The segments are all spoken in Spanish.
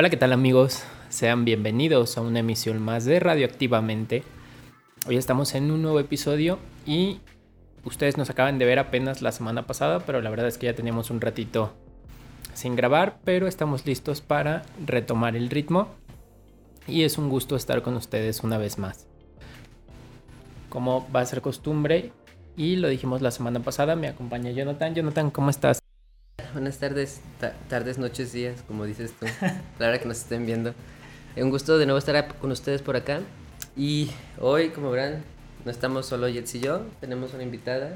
Hola, ¿qué tal amigos? Sean bienvenidos a una emisión más de Radioactivamente. Hoy estamos en un nuevo episodio y ustedes nos acaban de ver apenas la semana pasada, pero la verdad es que ya teníamos un ratito sin grabar, pero estamos listos para retomar el ritmo y es un gusto estar con ustedes una vez más. Como va a ser costumbre y lo dijimos la semana pasada, me acompaña Jonathan. Jonathan, ¿cómo estás? Buenas tardes, tardes, noches, días, como dices tú. Claro que nos estén viendo. Un gusto de nuevo estar con ustedes por acá. Y hoy, como verán, no estamos solo Jets y yo, tenemos una invitada.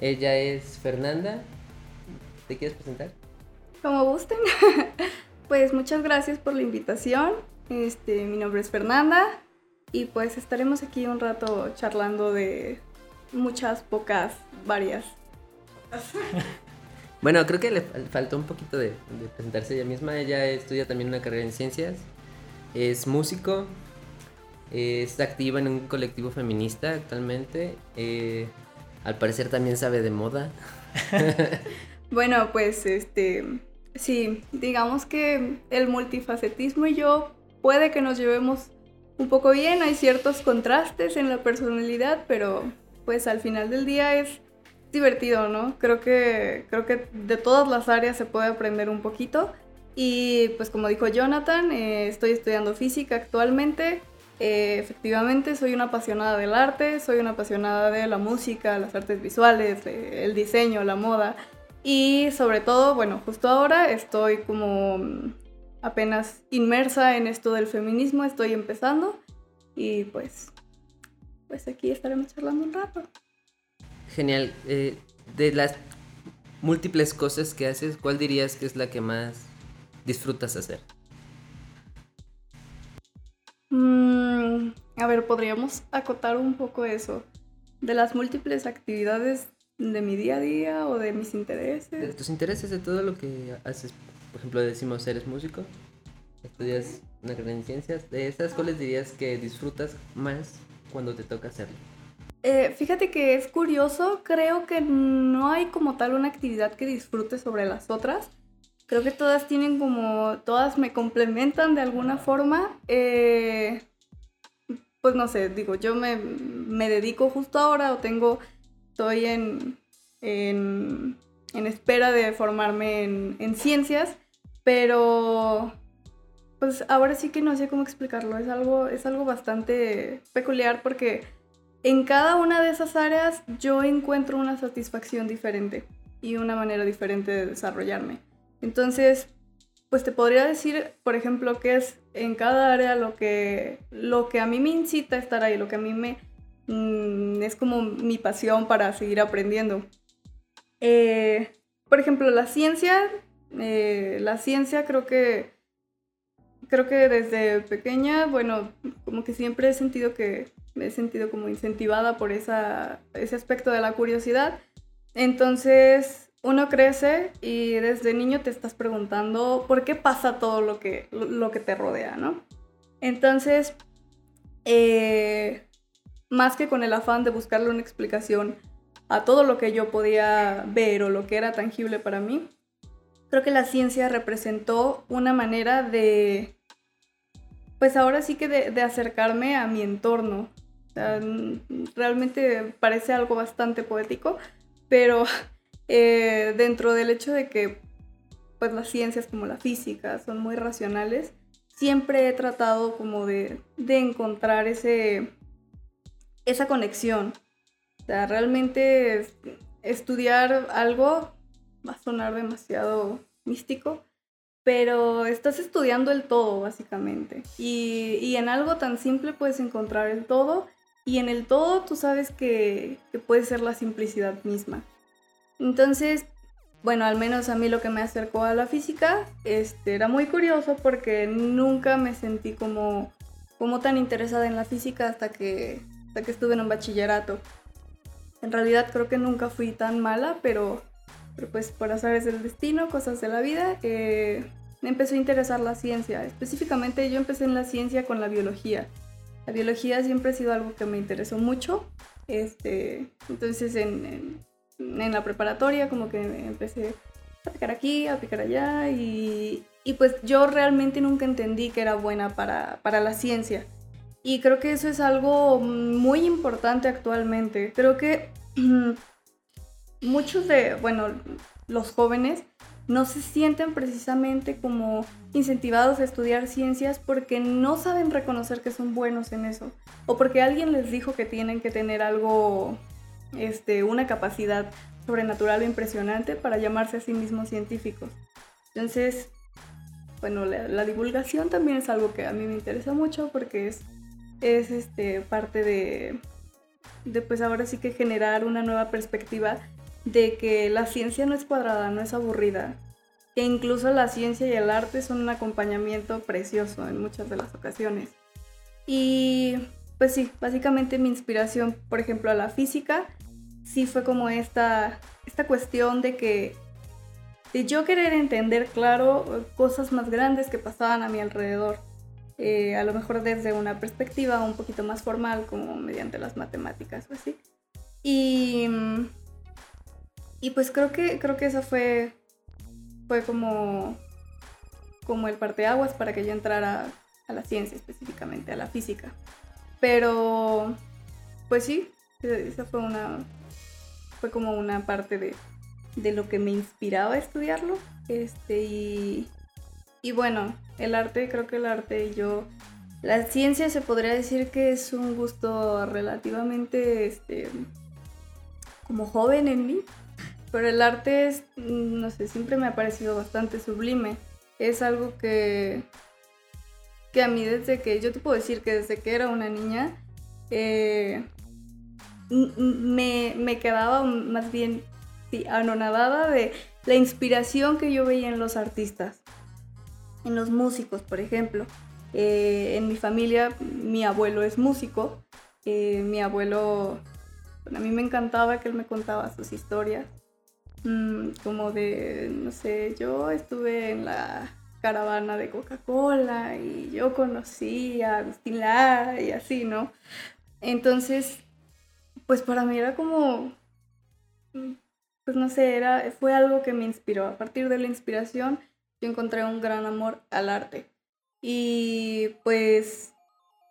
Ella es Fernanda. ¿Te quieres presentar? Como gusten. pues muchas gracias por la invitación. Este, mi nombre es Fernanda y pues estaremos aquí un rato charlando de muchas, pocas, varias. Bueno, creo que le faltó un poquito de, presentarse ella misma. Ella estudia también una carrera en ciencias, es músico, está activa en un colectivo feminista actualmente. Eh, al parecer también sabe de moda. bueno, pues este, sí, digamos que el multifacetismo y yo puede que nos llevemos un poco bien. Hay ciertos contrastes en la personalidad, pero pues al final del día es divertido, ¿no? Creo que, creo que de todas las áreas se puede aprender un poquito. Y pues como dijo Jonathan, eh, estoy estudiando física actualmente. Eh, efectivamente, soy una apasionada del arte, soy una apasionada de la música, las artes visuales, el diseño, la moda. Y sobre todo, bueno, justo ahora estoy como apenas inmersa en esto del feminismo, estoy empezando. Y pues, pues aquí estaremos charlando un rato. Genial. Eh, de las múltiples cosas que haces, ¿cuál dirías que es la que más disfrutas hacer? Mm, a ver, podríamos acotar un poco eso. De las múltiples actividades de mi día a día o de mis intereses. De tus intereses, de todo lo que haces. Por ejemplo, decimos, eres músico, estudias una carrera en ciencias. De esas, ¿cuáles dirías que disfrutas más cuando te toca hacerlo? Eh, fíjate que es curioso, creo que no hay como tal una actividad que disfrute sobre las otras. Creo que todas tienen como, todas me complementan de alguna forma. Eh, pues no sé, digo, yo me, dedico justo ahora o tengo, estoy en, en, espera de formarme en, en ciencias, pero pues ahora sí que no sé cómo explicarlo, es algo, es algo bastante peculiar porque en cada una de esas áreas yo encuentro una satisfacción diferente y una manera diferente de desarrollarme. Entonces, pues te podría decir, por ejemplo, que es en cada área lo que, lo que a mí me incita a estar ahí, lo que a mí me... Mm, es como mi pasión para seguir aprendiendo. Eh, por ejemplo, la ciencia, eh, la ciencia creo que creo que desde pequeña, bueno, como que siempre he sentido que me he sentido como incentivada por esa, ese aspecto de la curiosidad. Entonces, uno crece y desde niño te estás preguntando por qué pasa todo lo que, lo, que te rodea, ¿no? Entonces, eh, más que con el afán de buscarle una explicación a todo lo que yo podía ver o lo que era tangible para mí, creo que la ciencia representó una manera de, pues ahora sí que de, de acercarme a mi entorno, realmente parece algo bastante poético, pero eh, dentro del hecho de que pues las ciencias como la física son muy racionales, siempre he tratado como de, encontrar ese, esa conexión. O sea, realmente estudiar algo va a sonar demasiado místico, pero estás estudiando el todo básicamente. Y, y, en algo tan simple puedes encontrar el todo y en el todo tú sabes que, puede ser la simplicidad misma. Entonces, bueno, al menos a mí lo que me acercó a la física este, era muy curioso porque nunca me sentí como, como tan interesada en la física hasta que, hasta que estuve en un bachillerato. En realidad creo que nunca fui tan mala, pero, pero pues por azares del destino, cosas de la vida, eh, me empezó a interesar la ciencia. Específicamente yo empecé en la ciencia con la biología. La biología siempre ha sido algo que me interesó mucho. Este, entonces en, en, la preparatoria como que empecé a picar aquí, a picar allá y, y pues yo realmente nunca entendí que era buena para, para la ciencia. Y creo que eso es algo muy importante actualmente. Creo que muchos de, bueno, los jóvenes no se sienten precisamente como incentivados a estudiar ciencias porque no saben reconocer que son buenos en eso o porque alguien les dijo que tienen que tener algo, este, una capacidad sobrenatural o impresionante para llamarse a sí mismos científicos. Entonces, bueno, la, divulgación también es algo que a mí me interesa mucho porque es, es este, parte de, de, pues ahora sí que generar una nueva perspectiva de que la ciencia no es cuadrada, no es aburrida, que incluso la ciencia y el arte son un acompañamiento precioso en muchas de las ocasiones. Y pues sí, básicamente mi inspiración, por ejemplo, a la física, sí fue como esta, esta cuestión de que de yo querer entender, claro, cosas más grandes que pasaban a mi alrededor. Eh, a lo mejor desde una perspectiva un poquito más formal, como mediante las matemáticas o así. Y y pues creo que, creo que eso fue, fue como, como el parteaguas para que yo entrara a la ciencia específicamente, a la física. Pero, pues sí, esa fue una, fue como una parte de, de lo que me inspiraba a estudiarlo. Este, y, y bueno, el arte, creo que el arte y yo, la ciencia se podría decir que es un gusto relativamente, este, como joven en mí, pero el arte es, mm, no sé, siempre me ha parecido bastante sublime. Es algo que, que a mí desde que, yo te puedo decir que desde que era una niña, eh, me, me, quedaba más bien anonadada de la inspiración que yo veía en los artistas, en los músicos, por ejemplo. Eh, en mi familia, mi abuelo es músico. Eh, mi abuelo, a mí me encantaba que él me contaba sus historias. Mm, como de, no sé, yo estuve en la caravana de Coca-Cola y yo conocí a Lara y así, ¿no? Entonces, pues para mí era como, mm, pues no sé, era, fue algo que me inspiró. A partir de la inspiración, yo encontré un gran amor al arte. Y pues,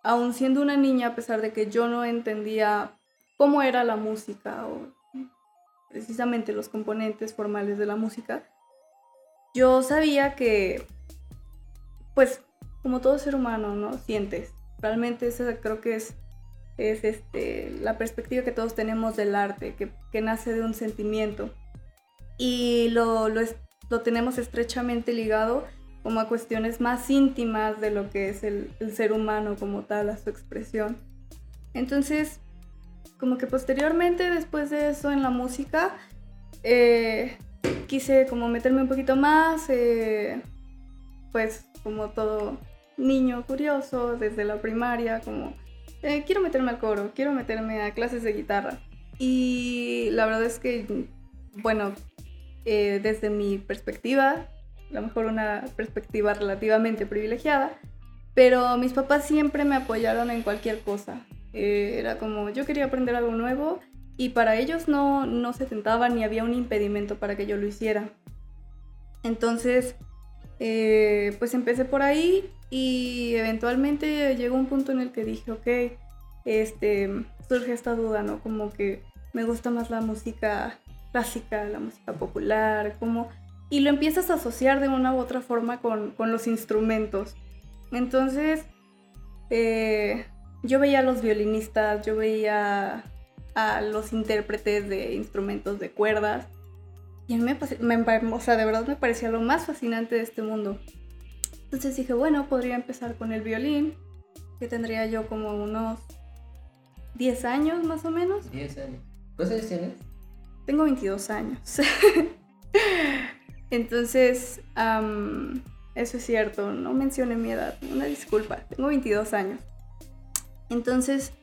aún siendo una niña, a pesar de que yo no entendía cómo era la música o precisamente los componentes formales de la música, yo sabía que, pues, como todo ser humano, ¿no? Sientes. Realmente esa creo que es, es este, la perspectiva que todos tenemos del arte, que, que nace de un sentimiento. Y lo, lo, lo, tenemos estrechamente ligado como a cuestiones más íntimas de lo que es el, el ser humano como tal, a su expresión. Entonces, como que posteriormente, después de eso en la música, eh, quise como meterme un poquito más, eh, pues como todo niño curioso desde la primaria, como eh, quiero meterme al coro, quiero meterme a clases de guitarra. Y la verdad es que, bueno, desde mi perspectiva, a lo mejor una perspectiva relativamente privilegiada, pero mis papás siempre me apoyaron en cualquier cosa. Eh, era como, yo quería aprender algo nuevo y para ellos no, no se tentaba ni había un impedimento para que yo lo hiciera. Entonces, eh, pues empecé por ahí y eventualmente llegó un punto en el que dije, ok, este, surge esta duda, ¿no? Como que me gusta más la música clásica, la música popular, como... Y lo empiezas a asociar de una u otra forma con, con los instrumentos. Entonces, eh, yo veía a los violinistas, yo veía a los intérpretes de instrumentos de cuerdas. Y a mí me, me, o sea, de verdad me parecía lo más fascinante de este mundo. Entonces dije, bueno, podría empezar con el violín, que tendría yo como unos 10 años más o menos. 10 años. ¿Cuántos años tienes? Tengo 22 años. Entonces, eso es cierto, no mencioné mi edad, una disculpa, tengo 22 años. Entonces,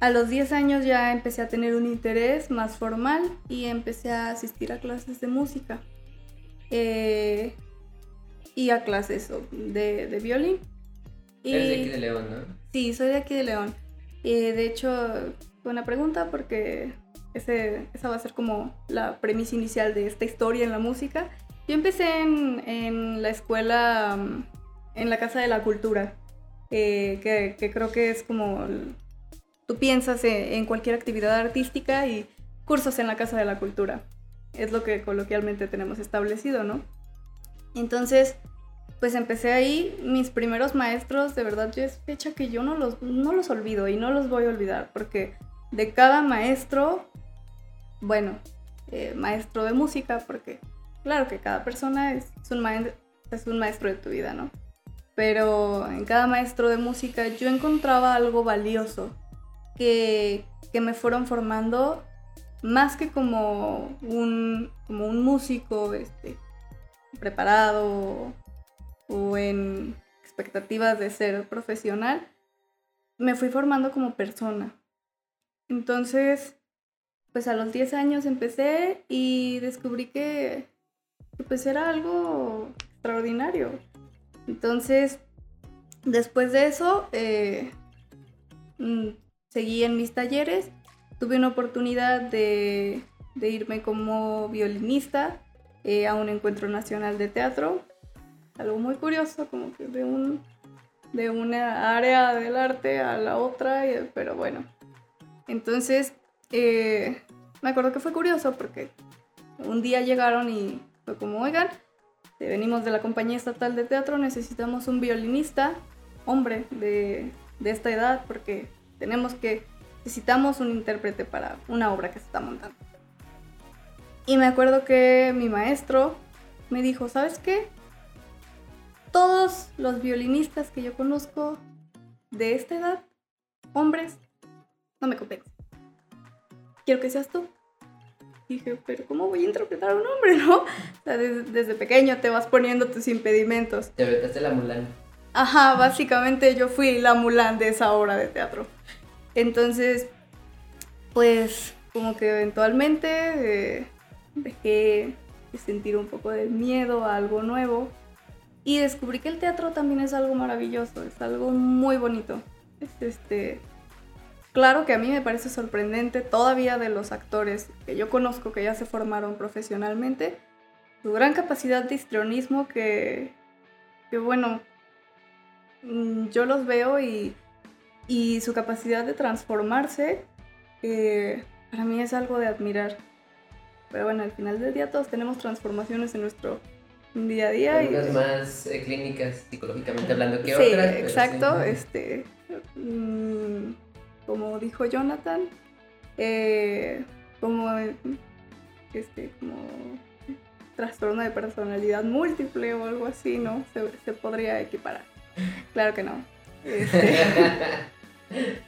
a los 10 años ya empecé a tener un interés más formal y empecé a asistir a clases de música eh, y a clases de, de violín. Eres de aquí de León, ¿no? Sí, soy de aquí de León. Y de hecho, buena pregunta porque ese, esa va a ser como la premisa inicial de esta historia en la música. Yo empecé en, la escuela, mm, en la Casa de la Cultura, eh, que, creo que es como tú piensas en, cualquier actividad artística y cursos en la Casa de la Cultura. Es lo que coloquialmente tenemos establecido, ¿no? Entonces, pues empecé ahí, mis primeros maestros, de verdad, yo es fecha que yo no los, no los olvido y no los voy a olvidar, porque de cada maestro, bueno, eh, maestro de música, porque claro que cada persona es, un maestro, es un maestro de tu vida, ¿no? Pero en cada maestro de música yo encontraba algo valioso que, que me fueron formando más que como un, como un músico este, preparado o en expectativas de ser profesional, me fui formando como persona. Entonces, pues a los 10 años empecé y descubrí que, pues era algo extraordinario. Entonces, después de eso, eh, mm, seguí en mis talleres, tuve una oportunidad de, irme como violinista eh, a un encuentro nacional de teatro, algo muy curioso, como que de, un, de una área del arte a la otra, pero bueno. Entonces, eh, me acuerdo que fue curioso porque un día llegaron y fue como, oigan, venimos de la compañía estatal de teatro, necesitamos un violinista, hombre de, esta edad, porque tenemos que, necesitamos un intérprete para una obra que se está montando. Y me acuerdo que mi maestro me dijo, ¿sabes qué? Todos los violinistas que yo conozco de esta edad, hombres, no me compensan quiero que seas tú. Dije, pero ¿cómo voy a interpretar a un hombre, no? O sea, desde, pequeño te vas poniendo tus impedimentos. Te aventaste la Mulan. Ajá, básicamente yo fui la Mulan de esa obra de teatro. Entonces, pues como que eventualmente eh, dejé de sentir un poco de miedo a algo nuevo y descubrí que el teatro también es algo maravilloso, es algo muy bonito. Es este Claro que a mí me parece sorprendente todavía de los actores que yo conozco que ya se formaron profesionalmente, su gran capacidad de histrionismo que, que bueno, mm, yo los veo y, y su capacidad de transformarse, para mí es algo de admirar. Pero bueno, al final del día todos tenemos transformaciones en nuestro día a día. Algunas más eh, clínicas psicológicamente hablando que sí, otras. Exacto, este... Mm, como dijo Jonathan, eh, como, este, como trastorno de personalidad múltiple o algo así, ¿no? Se, podría equiparar. Claro que no. Este,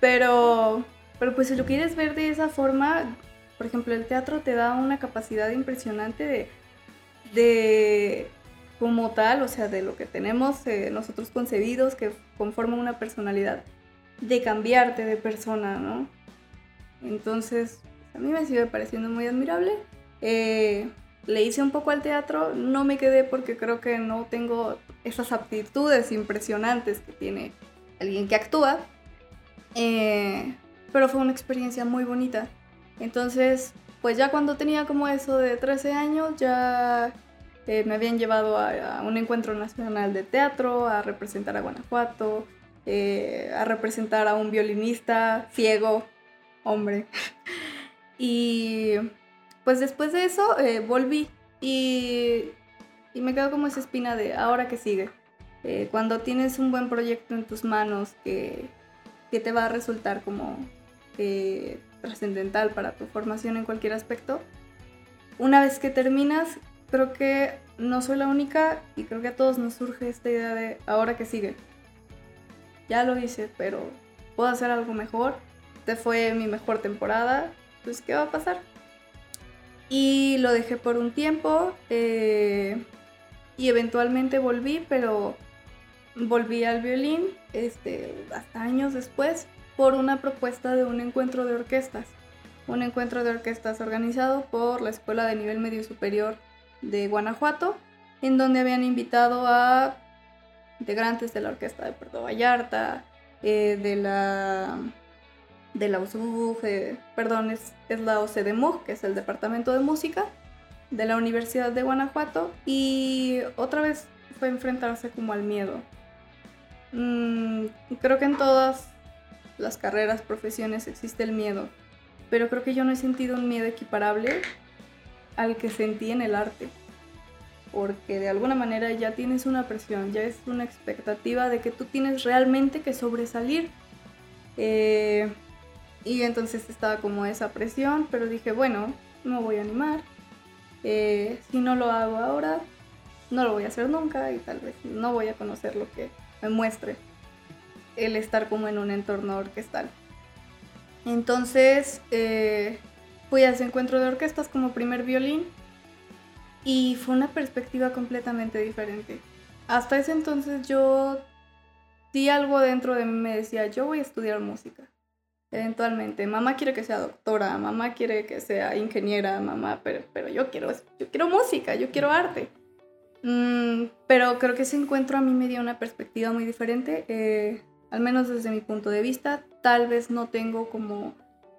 pero, pero pues si lo quieres ver de esa forma, por ejemplo, el teatro te da una capacidad impresionante de, de como tal, o sea, de lo que tenemos eh, nosotros concebidos que conforman una personalidad de cambiarte de persona, ¿no? Entonces, a mí me sigue pareciendo muy admirable. Eh, le hice un poco al teatro, no me quedé porque creo que no tengo esas aptitudes impresionantes que tiene alguien que actúa, eh, pero fue una experiencia muy bonita. Entonces, pues ya cuando tenía como eso de 13 años, ya eh, me habían llevado a, un encuentro nacional de teatro, a representar a Guanajuato, eh, a representar a un violinista ciego, hombre. y pues después de eso eh, volví y, y, me quedo como esa espina de ahora que sigue. Eh, cuando tienes un buen proyecto en tus manos que, que te va a resultar como trascendental para tu formación en cualquier aspecto, una vez que terminas, creo que no soy la única y creo que a todos nos surge esta idea de ahora que sigue ya lo hice, pero puedo hacer algo mejor. Este fue mi mejor temporada, pues ¿qué va a pasar? Y lo dejé por un tiempo eh, y eventualmente volví, pero volví al violín este, hasta años después por una propuesta de un encuentro de orquestas. Un encuentro de orquestas organizado por la Escuela de Nivel Medio Superior de Guanajuato, en donde habían invitado a integrantes de la orquesta de Puerto Vallarta, eh, de la de la USUG, perdón, es, es la OCDEMUG, que es el departamento de música, de la Universidad de Guanajuato y otra vez fue enfrentarse como al miedo. Mm, creo que en todas las carreras, profesiones existe el miedo, pero creo que yo no he sentido un miedo equiparable al que sentí en el arte, porque de alguna manera ya tienes una presión, ya es una expectativa de que tú tienes realmente que sobresalir. Eh, y entonces estaba como esa presión, pero dije, bueno, no voy a animar. Eh, si no lo hago ahora, no lo voy a hacer nunca y tal vez no voy a conocer lo que me muestre el estar como en un entorno orquestal. Entonces eh, fui a ese encuentro de orquestas como primer violín y fue una perspectiva completamente diferente. Hasta ese entonces yo di algo dentro de mí me decía, yo voy a estudiar música eventualmente. Mamá quiere que sea doctora, mamá quiere que sea ingeniera, mamá, pero, pero yo, quiero, yo quiero música, yo quiero arte. Mm, pero creo que ese encuentro a mí me dio una perspectiva muy diferente, eh, al menos desde mi punto de vista. Tal vez no tengo como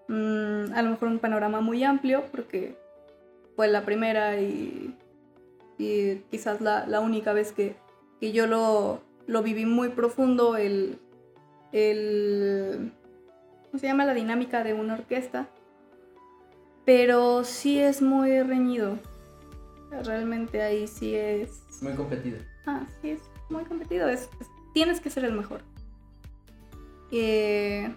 mm, a lo mejor un panorama muy amplio porque fue la primera y, y quizás la, la, única vez que, que yo lo, lo, viví muy profundo, el, el se llama? La dinámica de una orquesta. Pero sí es muy reñido. Realmente ahí sí es... Es muy competido. Ah, sí, es muy competido. Es, tienes que ser el mejor. Eh,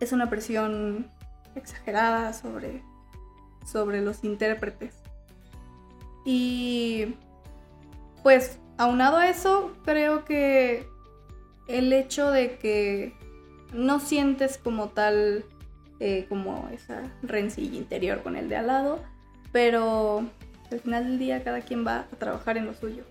es una presión exagerada sobre, sobre los intérpretes. Y pues aunado a eso, creo que el hecho de que no sientes como tal, eh, como esa rencilla interior con el de al lado, pero al final del día cada quien va a trabajar en lo suyo.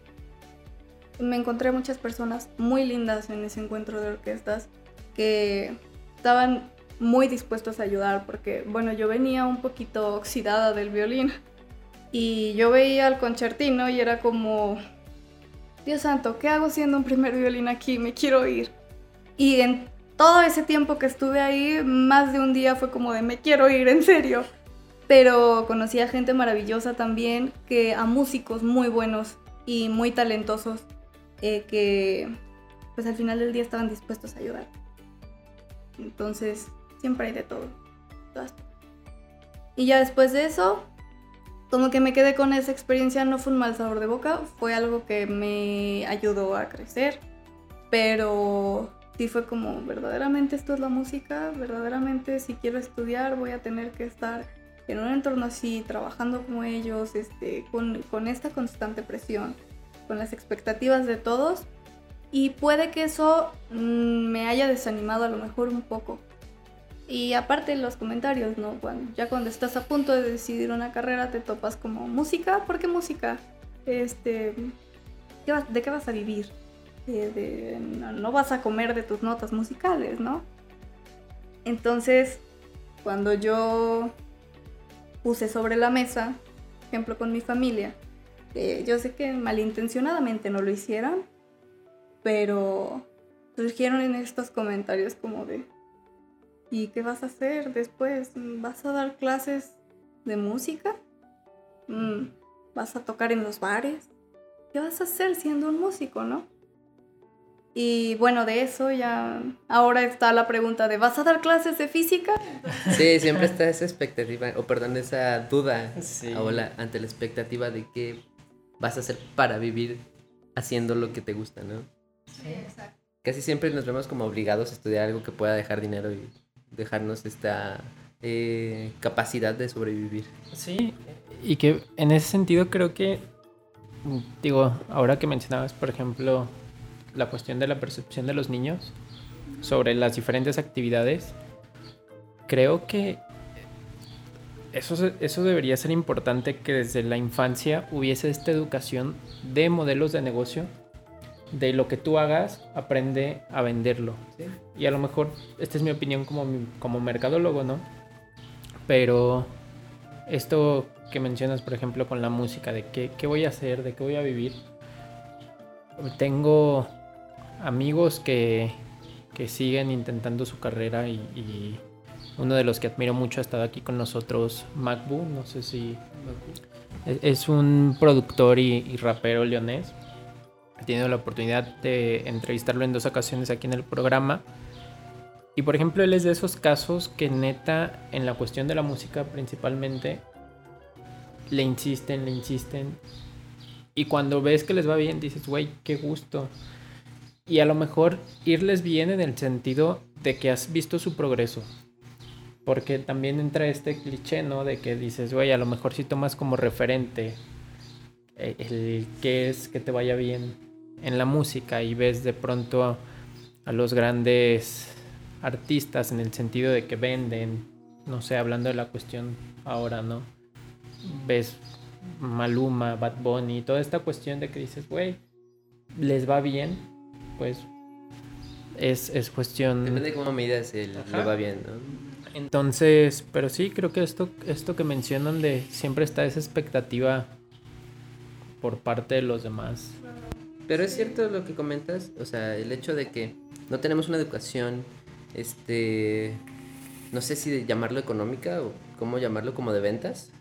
Me encontré muchas personas muy lindas en ese encuentro de orquestas que estaban muy dispuestos a ayudar porque, bueno, yo venía un poquito oxidada del violín y yo veía al concertino y era como, Dios santo, ¿qué hago siendo un primer violín aquí? Me quiero ir. Y en todo ese tiempo que estuve ahí, más de un día fue como de me quiero ir, en serio. Pero conocí a gente maravillosa también, que a músicos muy buenos y muy talentosos, eh, que pues al final del día estaban dispuestos a ayudar. Entonces, siempre hay de todo. Y ya después de eso, como que me quedé con esa experiencia, no fue un mal sabor de boca, fue algo que me ayudó a crecer, pero sí fue como, verdaderamente esto es la música, verdaderamente si quiero estudiar voy a tener que estar en un entorno así, trabajando como ellos, este, con, con esta constante presión, con las expectativas de todos. Y puede que eso mm, me haya desanimado a lo mejor un poco. Y aparte los comentarios, ¿no? Cuando, ya cuando estás a punto de decidir una carrera te topas como música, ¿por qué música? Este, ¿De qué vas a vivir? no, vas a comer de tus notas musicales, ¿no? Entonces, cuando yo puse sobre la mesa, ejemplo con mi familia, yo sé que malintencionadamente no lo hicieron, pero surgieron en estos comentarios como de, ¿y qué vas a hacer después? ¿Vas a dar clases de música? Mm, ¿Vas a tocar en los bares? ¿Qué vas a hacer siendo un músico, no? Y bueno, de eso ya ahora está la pregunta de ¿vas a dar clases de física? Sí, siempre está esa expectativa, o perdón, esa duda ante la expectativa de qué vas a hacer para vivir haciendo lo que te gusta, ¿no? Sí, exacto. Casi siempre nos vemos como obligados a estudiar algo que pueda dejar dinero y dejarnos esta eh, capacidad de sobrevivir. Sí, y que en ese sentido creo que, digo, ahora que mencionabas, por ejemplo, la cuestión de la percepción de los niños sobre las diferentes actividades, creo que eso, eso debería ser importante que desde la infancia hubiese esta educación de modelos de negocio, de lo que tú hagas, aprende a venderlo. Y a lo mejor, esta es mi opinión como, como mercadólogo, ¿no? Pero esto que mencionas, por ejemplo, con la música, de qué, qué voy a hacer, de qué voy a vivir. Tengo amigos que, siguen intentando su carrera y, uno de los que admiro mucho ha estado aquí con nosotros, Macbu, no sé si... Es un productor y, rapero leonés. He tenido la oportunidad de entrevistarlo en dos ocasiones aquí en el programa. Y por ejemplo, él es de esos casos que neta, en la cuestión de la música principalmente, le insisten, le insisten. Y cuando ves que les va bien, dices, güey, qué gusto. Y a lo mejor irles bien en el sentido de que has visto su progreso. Porque también entra este cliché, ¿no? De que dices, güey, a lo mejor si tomas como referente eh, el que es que te vaya bien en la música y ves de pronto a los grandes artistas en el sentido de que venden, no sé, hablando de la cuestión ahora, ¿no? Ves Maluma, Bad Bunny, toda esta cuestión de que dices, güey, les va bien, pues es, es cuestión... Depende de cómo midas el le va bien, ¿no? Entonces, pero sí, creo que esto, esto que mencionan de siempre está esa expectativa por parte de los demás. Pero es cierto lo que comentas, o sea, el hecho de que no tenemos una educación, este, no sé si llamarlo económica o cómo llamarlo como de ventas.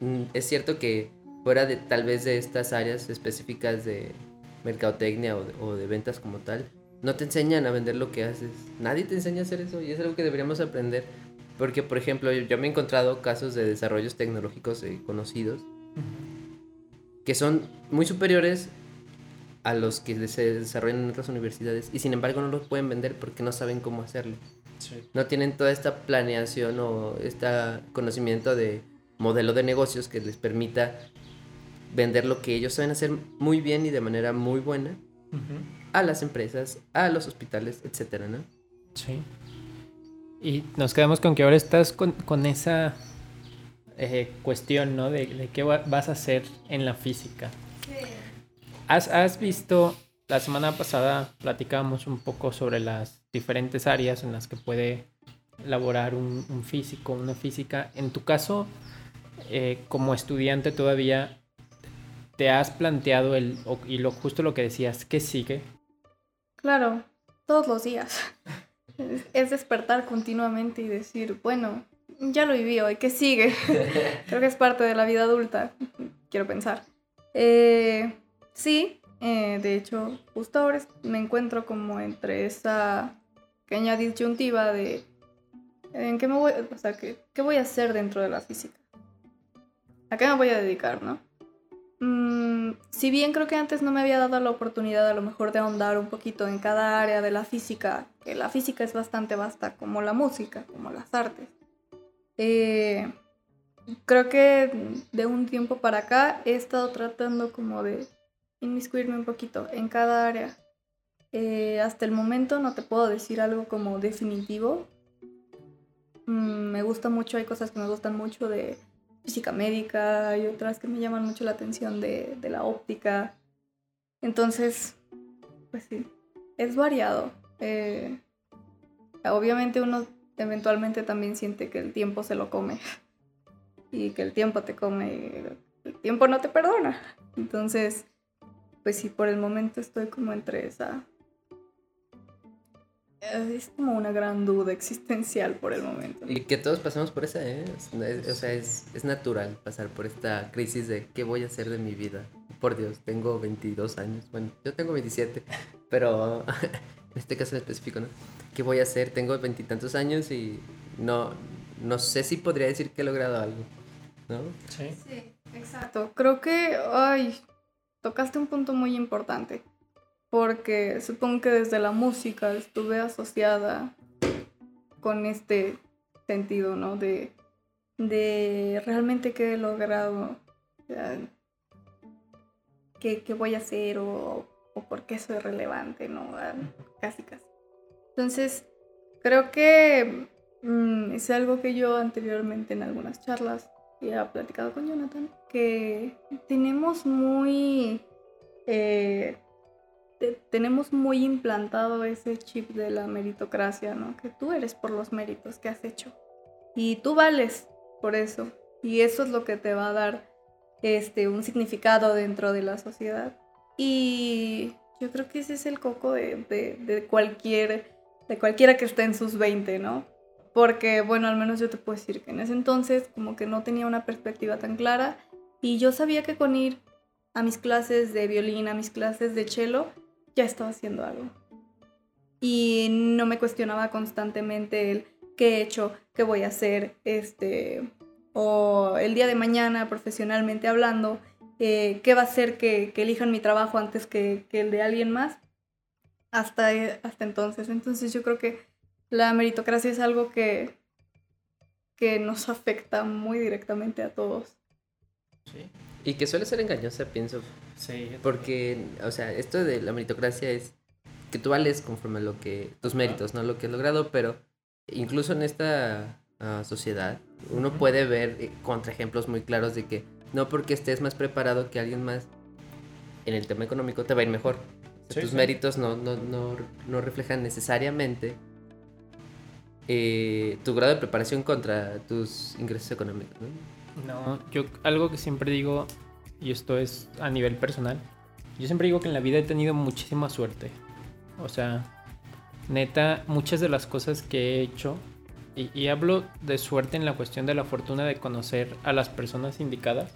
Mm, es cierto que fuera de tal vez de estas áreas específicas de mercadotecnia o de ventas como tal, no te enseñan a vender lo que haces. Nadie te enseña a hacer eso y es algo que deberíamos aprender. Porque, por ejemplo, yo, me he encontrado casos de desarrollos tecnológicos eh, conocidos que son muy superiores a los que se desarrollan en otras universidades y sin embargo no los pueden vender porque no saben cómo hacerlo. No tienen toda esta planeación o este conocimiento de modelo de negocios que les permita vender lo que ellos saben hacer muy bien y de manera muy buena a las empresas, a los hospitales, etcétera, ¿no? Sí. Y nos quedamos con que ahora estás con, esa eh, cuestión, ¿no? De, qué vas a hacer en la física. Sí. ¿Has, visto, la semana pasada platicábamos un poco sobre las diferentes áreas en las que puede laborar un, físico, una física. En tu caso, eh, como estudiante todavía, ¿te has planteado el, y lo justo lo que decías, qué sigue? Claro, todos los días. Es, despertar continuamente y decir, bueno, ya lo viví hoy, ¿qué sigue? Creo que es parte de la vida adulta, quiero pensar. Eh, sí, eh, de hecho, justo ahora me encuentro como entre esa pequeña disyuntiva de en qué me voy, o sea, qué, qué voy a hacer dentro de la física. ¿A qué me voy a dedicar, no? Mm, si bien creo que antes no me había dado la oportunidad a lo mejor de ahondar un poquito en cada área de la física, que la física es bastante vasta, como la música, como las artes. Eh, creo que de un tiempo para acá he estado tratando como de inmiscuirme un poquito en cada área. Eh, hasta el momento no te puedo decir algo como definitivo. Mm, me gusta mucho, hay cosas que me gustan mucho de física médica, hay otras que me llaman mucho la atención de, la óptica. Entonces, pues sí, es variado. Eh, obviamente uno eventualmente también siente que el tiempo se lo come y que el tiempo te come, el tiempo no te perdona. Entonces, pues sí, por el momento estoy como entre esa es como una gran duda existencial por el momento. Y que todos pasamos por esa, ¿eh? o sea, es, es, natural pasar por esta crisis de qué voy a hacer de mi vida. Por Dios, tengo 22 años. Bueno, yo tengo 27, pero en este caso en específico, ¿no? ¿Qué voy a hacer? Tengo veintitantos años y no, no sé si podría decir que he logrado algo, ¿no? Sí. Sí, exacto. Creo que, ay, tocaste un punto muy importante porque supongo que desde la música estuve asociada con este sentido, ¿no? De, de realmente qué he logrado, qué, qué, voy a hacer o, o, por qué soy relevante, ¿no? Casi, casi. Entonces, creo que mm, es algo que yo anteriormente en algunas charlas he platicado con Jonathan, que tenemos muy... Eh, tenemos muy implantado ese chip de la meritocracia, ¿no? Que tú eres por los méritos que has hecho. Y tú vales por eso. Y eso es lo que te va a dar este, un significado dentro de la sociedad. Y yo creo que ese es el coco de, de, cualquier, de cualquiera que esté en sus 20, ¿no? Porque, bueno, al menos yo te puedo decir que en ese entonces como que no tenía una perspectiva tan clara y yo sabía que con ir a mis clases de violín, a mis clases de cello, ya estaba haciendo algo. Y no me cuestionaba constantemente el qué he hecho, qué voy a hacer, este, o el día de mañana profesionalmente hablando, eh, qué va a hacer que, elijan mi trabajo antes que, que, el de alguien más. Hasta, hasta entonces. Entonces yo creo que la meritocracia es algo que, que nos afecta muy directamente a todos. Sí. Y que suele ser engañosa, pienso. Sí. Porque, o sea, esto de la meritocracia es que tú vales conforme a lo que, tus méritos, ¿no? Lo que has logrado, pero incluso en esta ah, sociedad uno puede ver eh, contraejemplos muy claros de que no porque estés más preparado que alguien más en el tema económico te va a ir mejor. tus méritos no, no, no, no reflejan necesariamente eh, tu grado de preparación contra tus ingresos económicos. ¿no? yo algo que siempre digo, y esto es a nivel personal, yo siempre digo que en la vida he tenido muchísima suerte. O sea, neta, muchas de las cosas que he hecho, y, y, hablo de suerte en la cuestión de la fortuna de conocer a las personas indicadas,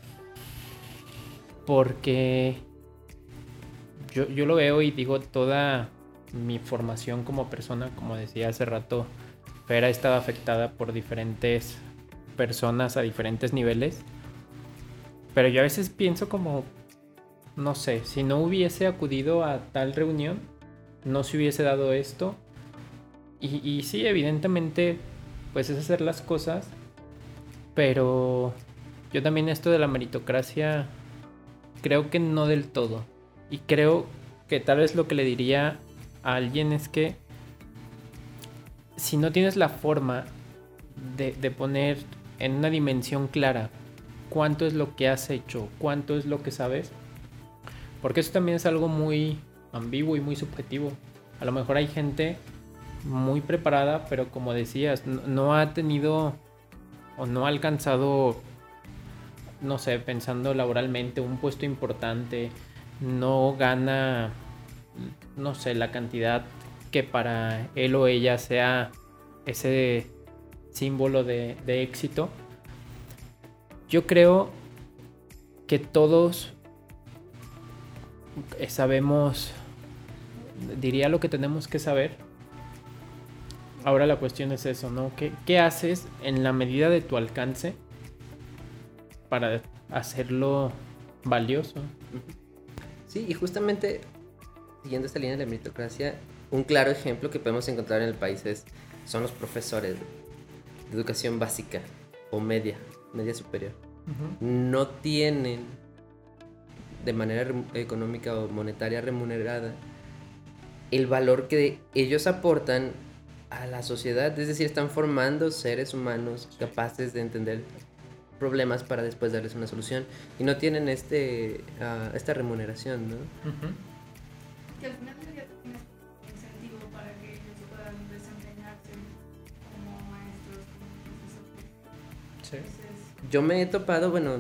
porque yo, yo lo veo y digo, toda mi formación como persona, como decía hace rato, Fera estaba afectada por diferentes personas a diferentes niveles. Pero yo a veces pienso como, no sé, si no hubiese acudido a tal reunión, no se hubiese dado esto. Y, y sí, evidentemente, pues es hacer las cosas. Pero yo también esto de la meritocracia, creo que no del todo. Y creo que tal vez lo que le diría a alguien es que si no tienes la forma de, poner en una dimensión clara cuánto es lo que has hecho, cuánto es lo que sabes, porque eso también es algo muy ambiguo y muy subjetivo. A lo mejor hay gente muy preparada, pero como decías, no, ha tenido o no ha alcanzado, no sé, pensando laboralmente, un puesto importante, no gana, no sé, la cantidad que para él o ella sea ese símbolo de, éxito. Yo creo que todos sabemos, diría lo que tenemos que saber. Ahora la cuestión es eso, ¿no? ¿Qué, ¿Qué, haces en la medida de tu alcance para hacerlo valioso? Sí, y justamente siguiendo esta línea de la meritocracia, un claro ejemplo que podemos encontrar en el país es, son los profesores de educación básica o media, media superior. No tienen de manera económica o monetaria remunerada el valor que ellos aportan a la sociedad, es decir, están formando seres humanos capaces de entender problemas para después darles una solución y no tienen este ah, esta remuneración, ¿no? Yo me he topado, bueno,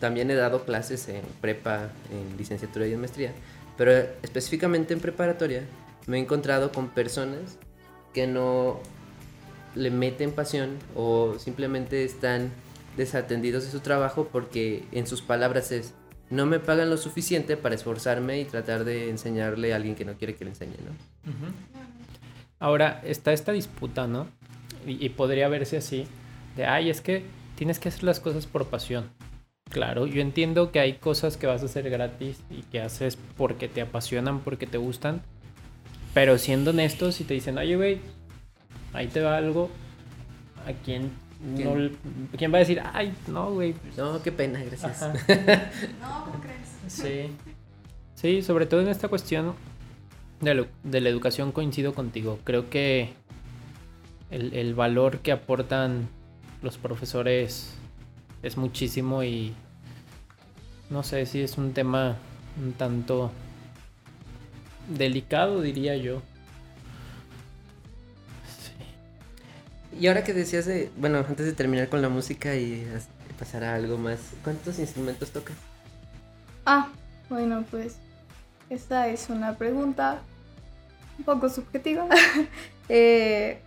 también he dado clases en prepa, en licenciatura y en maestría, pero específicamente en preparatoria me he encontrado con personas que no le meten pasión o simplemente están desatendidos de su trabajo porque en sus palabras es no me pagan lo suficiente para esforzarme y tratar de enseñarle a alguien que no quiere que le enseñe, ¿no? Ahora está esta disputa, ¿no? Y, y podría verse así de, ay, es que tienes que hacer las cosas por pasión. Claro, yo entiendo que hay cosas que vas a hacer gratis y que haces porque te apasionan, porque te gustan. Pero siendo honestos, si te dicen, oye, güey, ahí te va algo, ¿a quién, ¿Quién? va a decir, ay, no, güey? No, qué pena, gracias. no, ¿cómo crees? Sí. Sí, sobre todo en esta cuestión de, de la educación coincido contigo. Creo que el, el valor que aportan los profesores es muchísimo y no sé si es un tema un tanto delicado, diría yo. Y ahora que decías de, bueno, antes de terminar con la música y pasar a algo más, ¿cuántos instrumentos tocas? Ah, bueno, pues esta es una pregunta un poco subjetiva. eh,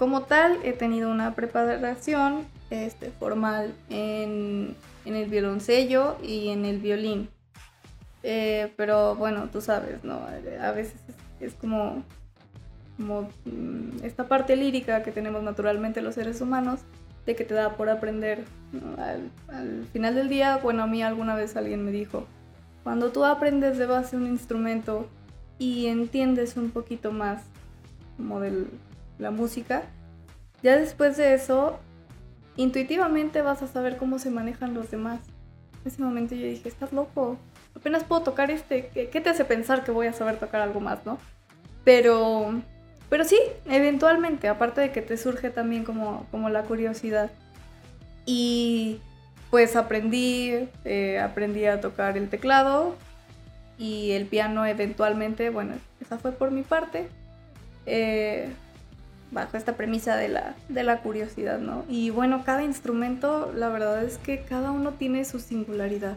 como tal, he tenido una preparación este, formal en, el violoncello y en el violín. Eh, pero bueno, tú sabes, ¿no? A veces es, como, mm, esta parte lírica que tenemos naturalmente los seres humanos, de que te da por aprender. Al, al, final del día, bueno, a mí alguna vez alguien me dijo, cuando tú aprendes de base un instrumento y entiendes un poquito más como de la música, ya después de eso, intuitivamente vas a saber cómo se manejan los demás. En ese momento yo dije, estás loco, apenas puedo tocar este, ¿qué, te hace pensar que voy a saber tocar algo más, no? Pero, pero sí, eventualmente, aparte de que te surge también como, como la curiosidad. Y pues aprendí, eh, aprendí a tocar el teclado y el piano eventualmente, bueno, esa fue por mi parte, eh, bajo esta premisa de la, de la curiosidad, ¿no? Y bueno, cada instrumento, la verdad es que cada uno tiene su singularidad.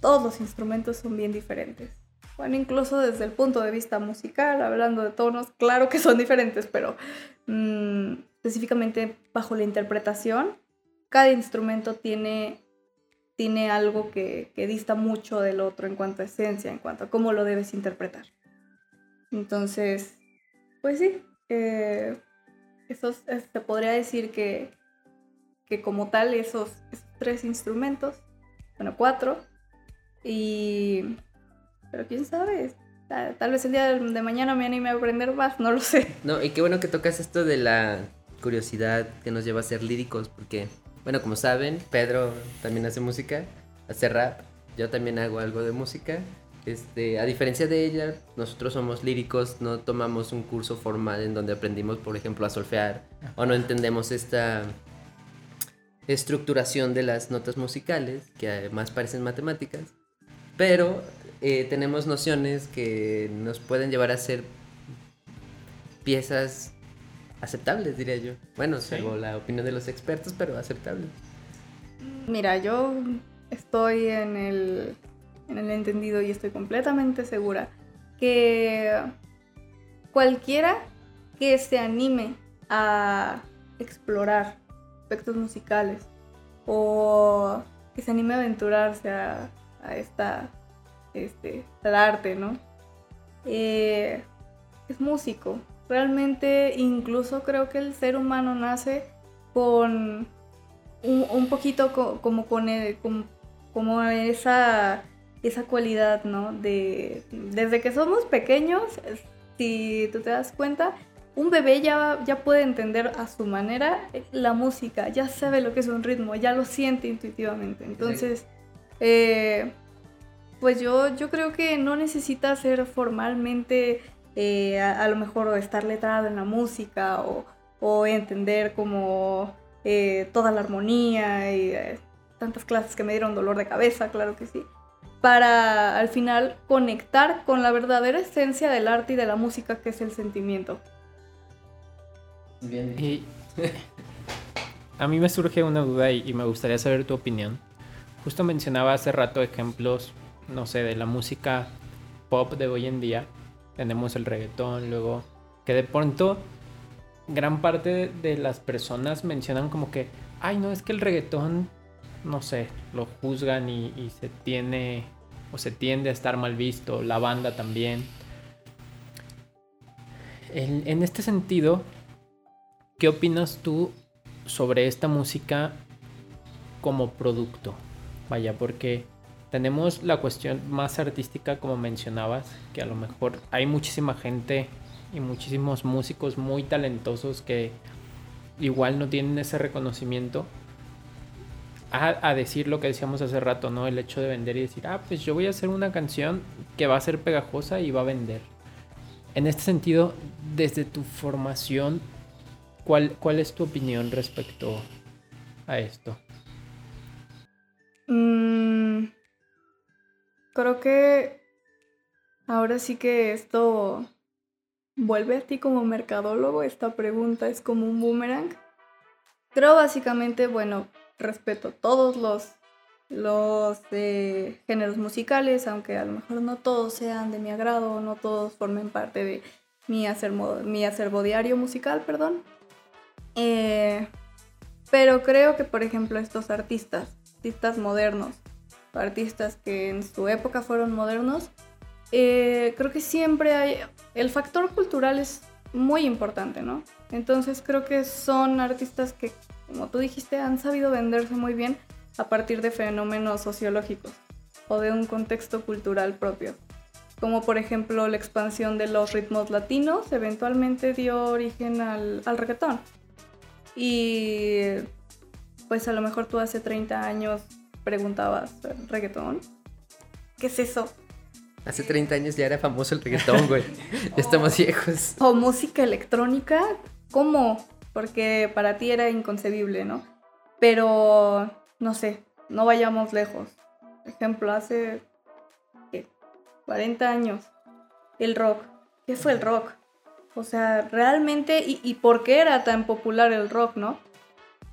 Todos los instrumentos son bien diferentes. Bueno, incluso desde el punto de vista musical, hablando de tonos, claro que son diferentes, pero mm, específicamente bajo la interpretación, cada instrumento tiene, tiene algo que, dista mucho del otro en cuanto a esencia, en cuanto a cómo lo debes interpretar. Entonces, pues sí, eh, esos, se podría decir que, que como tal esos, tres instrumentos, bueno, cuatro, y... Pero quién sabe, tal, tal, vez el día de mañana me anime a aprender más, no lo sé. No, y qué bueno que tocas esto de la curiosidad que nos lleva a ser líricos, porque bueno, como saben, Pedro también hace música, hace rap, yo también hago algo de música. Este, a diferencia de ella, nosotros somos líricos, no tomamos un curso formal en donde aprendimos, por ejemplo, a solfear o no entendemos esta estructuración de las notas musicales, que además parecen matemáticas, pero eh, tenemos nociones que nos pueden llevar a hacer piezas aceptables, diría yo. Bueno, según la opinión de los expertos, pero aceptables. Mira, yo estoy en el, en el entendido y estoy completamente segura que cualquiera que se anime a explorar aspectos musicales o que se anime a aventurarse a, esta este arte, ¿no? Eh, es músico, Realmente incluso creo que el ser humano nace con un, poquito como con, como esa, esa cualidad, ¿no? De, desde que somos pequeños, si tú te das cuenta, un bebé ya, ya puede entender a su manera la música, ya sabe lo que es un ritmo, ya lo siente intuitivamente. Entonces, eh, pues yo, yo creo que no necesita ser formalmente eh, a, lo mejor estar letrado en la música o, entender como eh, toda la armonía y eh, tantas clases que me dieron dolor de cabeza, claro que sí, para al final conectar con la verdadera esencia del arte y de la música que es el sentimiento. Bien. Y a mí me surge una duda y, y me gustaría saber tu opinión. Justo mencionaba hace rato ejemplos, no sé, de la música pop de hoy en día tenemos el reggaetón, luego que de pronto gran parte de las personas mencionan como que, ay no, es que el reggaetón, no sé, lo juzgan y, se tiene o se tiende a estar mal visto, la banda también. En, en este sentido, ¿qué opinas tú sobre esta música como producto? Vaya, porque tenemos la cuestión más artística, como mencionabas, que a lo mejor hay muchísima gente y muchísimos músicos muy talentosos que igual no tienen ese reconocimiento. A, decir lo que decíamos hace rato, ¿no? El hecho de vender y decir, ah, pues yo voy a hacer una canción que va a ser pegajosa y va a vender. En este sentido, desde tu formación, ¿cuál, cuál es tu opinión respecto a esto? Mm, Creo que ahora sí que esto vuelve a ti como mercadólogo. Esta pregunta es como un boomerang. Creo básicamente, bueno, respeto todos los, los eh, géneros musicales, aunque a lo mejor no todos sean de mi agrado, no todos formen parte de mi acervo, mi acervo diario musical, perdón. Eh, pero creo que, por ejemplo, estos artistas, artistas modernos, artistas que en su época fueron modernos, eh, creo que siempre hay... El factor cultural es muy importante, ¿no? Entonces creo que son artistas que, como tú dijiste, han sabido venderse muy bien a partir de fenómenos sociológicos o de un contexto cultural propio. Como por ejemplo la expansión de los ritmos latinos eventualmente dio origen al, al reggaetón. Y pues a lo mejor tú hace 30 años preguntabas, ¿reggaetón? ¿Qué es eso? Hace 30 años ya era famoso el reggaetón, güey. ya estamos viejos. O música electrónica, ¿cómo? Porque para ti era inconcebible, ¿no? Pero, no sé, no vayamos lejos. Por ejemplo, hace ¿qué? 40 años, el rock. ¿Qué fue el rock? O sea, realmente, y, y por qué era tan popular el rock, ¿no?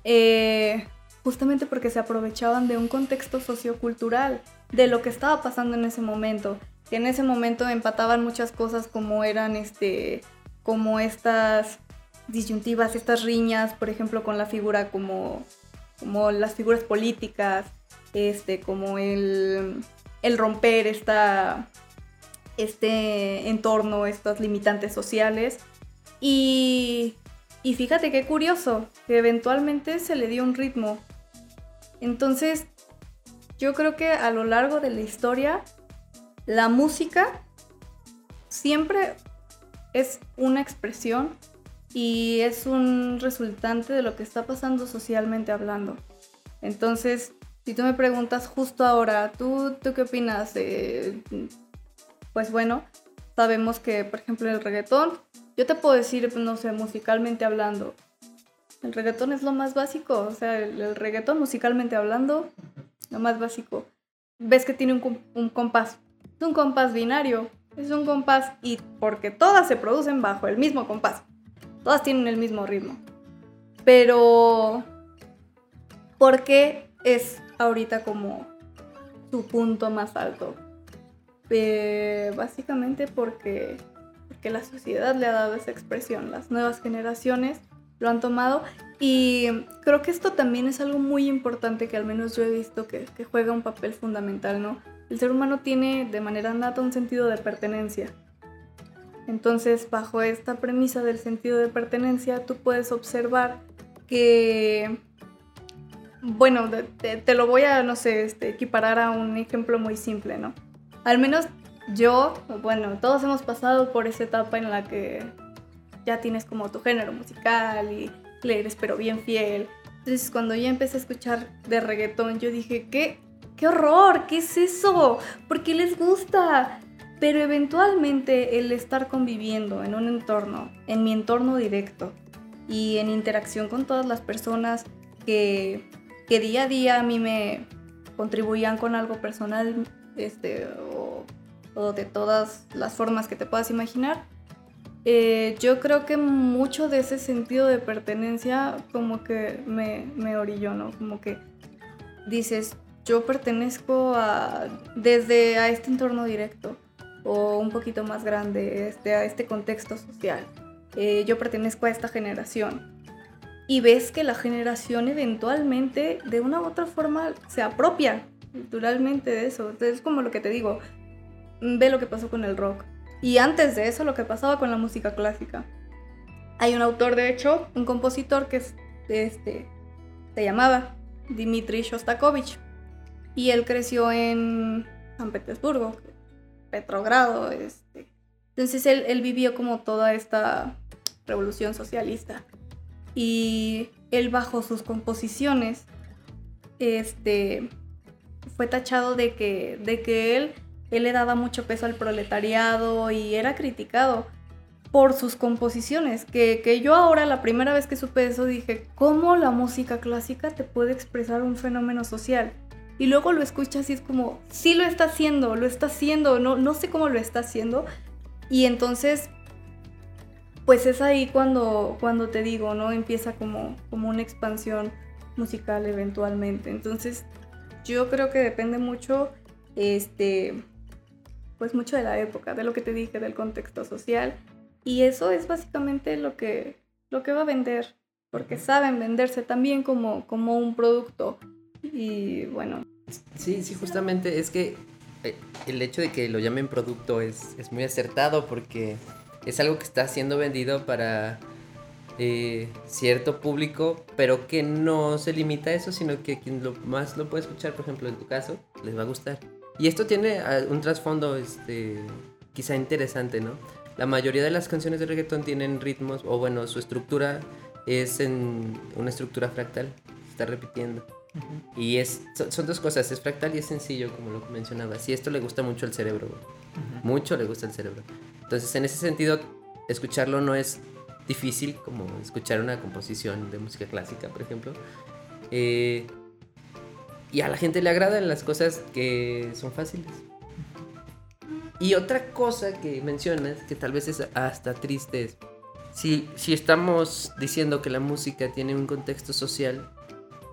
Eh, justamente porque se aprovechaban de un contexto sociocultural, de lo que estaba pasando en ese momento. Que en ese momento empataban muchas cosas como eran este, como estas disyuntivas, estas riñas, por ejemplo, con la figura como, como las figuras políticas, este, como el, el romper esta, este entorno, estas limitantes sociales. Y, y fíjate qué curioso, que eventualmente se le dio un ritmo. Entonces, yo creo que a lo largo de la historia, la música siempre es una expresión y es un resultante de lo que está pasando socialmente hablando. Entonces, si tú me preguntas justo ahora, ¿tú, tú qué opinas? Eh, pues bueno, sabemos que, por ejemplo, el reggaetón, yo te puedo decir, no sé, musicalmente hablando, el reggaetón es lo más básico, o sea, el, el reggaetón musicalmente hablando, lo más básico. Ves que tiene un compás, es un compás binario, es un compás y porque todas se producen bajo el mismo compás, todas tienen el mismo ritmo. Pero, ¿por qué es ahorita como su punto más alto? Eh, básicamente porque, porque la sociedad le ha dado esa expresión, las nuevas generaciones lo han tomado y creo que esto también es algo muy importante que al menos yo he visto que juega un papel fundamental, ¿no? El ser humano tiene de manera nata un sentido de pertenencia. Entonces, bajo esta premisa del sentido de pertenencia, tú puedes observar que, bueno, te, lo voy a, no sé, este, equiparar a un ejemplo muy simple, ¿no? Al menos yo, bueno, todos hemos pasado por esa etapa en la que ya tienes como tu género musical y le eres pero bien fiel. Entonces cuando ya empecé a escuchar de reggaetón, yo dije, ¿qué? ¡Qué horror! ¿Qué es eso? ¿Por qué les gusta? Pero eventualmente el estar conviviendo en un entorno, en mi entorno directo y en interacción con todas las personas que, que día a día a mí me contribuían con algo personal este, o, de todas las formas que te puedas imaginar, eh, yo creo que mucho de ese sentido de pertenencia como que me, me orilló, ¿no? Como que dices, yo pertenezco a, desde a este entorno directo o un poquito más grande, este, a este contexto social. Eh, yo pertenezco a esta generación. Y ves que la generación eventualmente, de una u otra forma, se apropia culturalmente de eso. Entonces, es como lo que te digo, ve lo que pasó con el rock y antes de eso, lo que pasaba con la música clásica. Hay un autor, de hecho, un compositor que es, este, se llamaba Dmitri Shostakovich. Y él creció en San Petersburgo, Petrogrado. Este. Entonces él, él vivió como toda esta revolución socialista. Y él bajo sus composiciones este, fue tachado de que, de que él él le daba mucho peso al proletariado y era criticado por sus composiciones, que, que, yo ahora la primera vez que supe eso dije, ¿cómo la música clásica te puede expresar un fenómeno social? Y luego lo escuchas y es como, sí lo está haciendo, lo está haciendo, no, no sé cómo lo está haciendo. Y entonces, pues es ahí cuando, cuando te digo, ¿no? Empieza como, como una expansión musical eventualmente. Entonces, yo creo que depende mucho, este, pues mucho de la época, de lo que te dije, del contexto social. Y eso es básicamente lo que, lo que va a vender. porque saben venderse también como, como un producto. Y bueno. Sí, sí, justamente es que eh, el hecho de que lo llamen producto es, es muy acertado porque es algo que está siendo vendido para eh, cierto público, pero que no se limita a eso, sino que quien lo más lo puede escuchar, por ejemplo, en tu caso, les va a gustar. Y esto tiene ah, un trasfondo, este, quizá interesante, ¿no? La mayoría de las canciones de reggaetón tienen ritmos, o bueno, su estructura es en una estructura fractal, se está repitiendo. Y es, son, dos cosas, es fractal y es sencillo, como lo mencionabas. Y esto le gusta mucho al cerebro, Mucho le gusta al cerebro. Entonces, en ese sentido, escucharlo no es difícil como escuchar una composición de música clásica, por ejemplo. Eh, y a la gente le agradan las cosas que son fáciles. Y otra cosa que mencionas, que tal vez es hasta triste, es si, si estamos diciendo que la música tiene un contexto social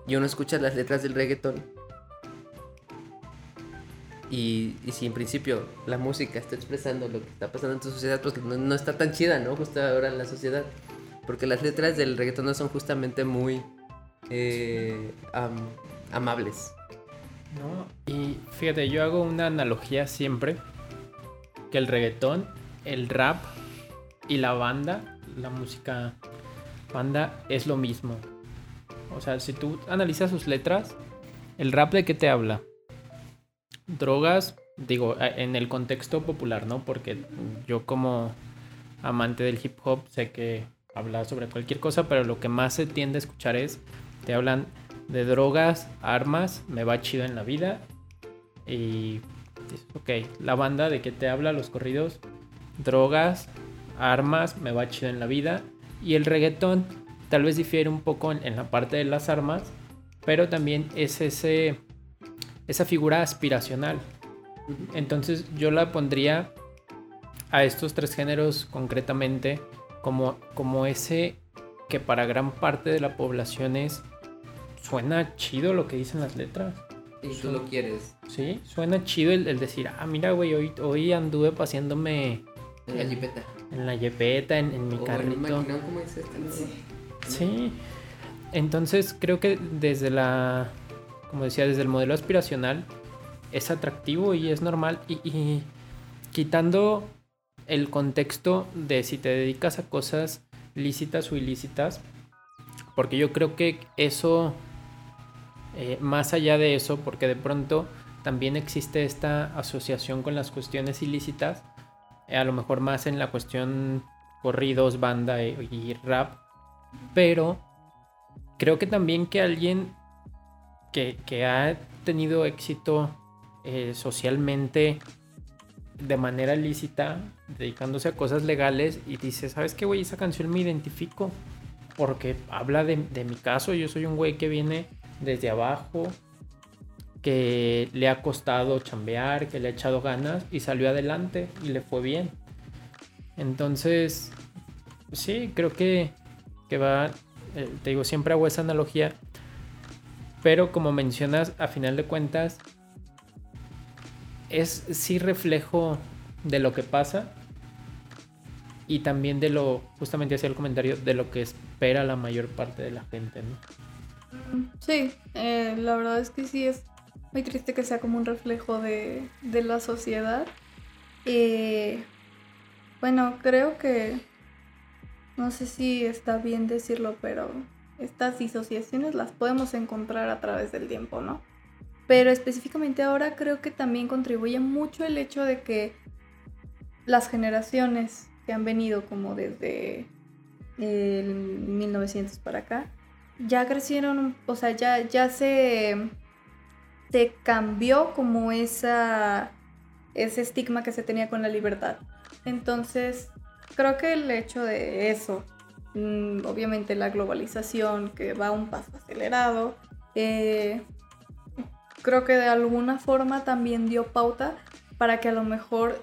y uno escucha las letras del reggaetón, y, si en principio la música está expresando lo que está pasando en tu sociedad, pues no, está tan chida, ¿no? Justo ahora en la sociedad. Porque las letras del reggaetón no son justamente muy eh, amables. No, y fíjate, yo hago una analogía siempre que el reggaetón, el rap y la banda, la música banda es lo mismo. O sea, si tú analizas sus letras, el rap de qué te habla? drogas, digo, en el contexto popular, ¿no? Porque yo como amante del hip hop sé que habla sobre cualquier cosa, pero lo que más se tiende a escuchar es, te hablan de drogas, armas, me va chido en la vida. Y ok, la banda de que te habla, los corridos, drogas, armas, me va chido en la vida. Y el reggaetón tal vez difiere un poco en la parte de las armas, pero también es ese esa figura aspiracional. Entonces yo la pondría a estos tres géneros concretamente como, como ese que para gran parte de la población es suena chido lo que dicen las letras. Y tú lo quieres. Sí, suena chido el, decir, ah, mira, güey, hoy, hoy anduve paseándome. En la jipeta. En la jipeta, en, mi carrito. Este, sí. Entonces creo que desde la como decía, desde el modelo aspiracional es atractivo y es normal. Y, quitando el contexto de si te dedicas a cosas lícitas o ilícitas, porque yo creo que eso, eh, más allá de eso, porque de pronto también existe esta asociación con las cuestiones ilícitas, eh, a lo mejor más en la cuestión corridos, banda y rap, pero creo que también que alguien que, ha tenido éxito eh, socialmente de manera lícita, dedicándose a cosas legales y dice, ¿sabes qué, güey? Esa canción me identifico porque habla de, mi caso. Yo soy un güey que viene desde abajo, que le ha costado chambear, que le ha echado ganas y salió adelante y le fue bien. Entonces, sí, creo que, que va, eh, te digo, siempre hago esa analogía pero como mencionas, a final de cuentas, es sí reflejo de lo que pasa y también de lo, justamente hacía el comentario, de lo que espera la mayor parte de la gente, ¿no? Sí, eh, la verdad es que sí es muy triste que sea como un reflejo de, la sociedad. Eh, bueno, creo que, no sé si está bien decirlo, pero estas disociaciones las podemos encontrar a través del tiempo, ¿no? Pero específicamente ahora creo que también contribuye mucho el hecho de que las generaciones que han venido como desde el 1900 para acá, ya crecieron, o sea, ya, ya se, se cambió como esa, ese estigma que se tenía con la libertad. Entonces, creo que el hecho de eso, Mm, obviamente la globalización que va a un paso acelerado. Eh, creo que de alguna forma también dio pauta para que a lo mejor,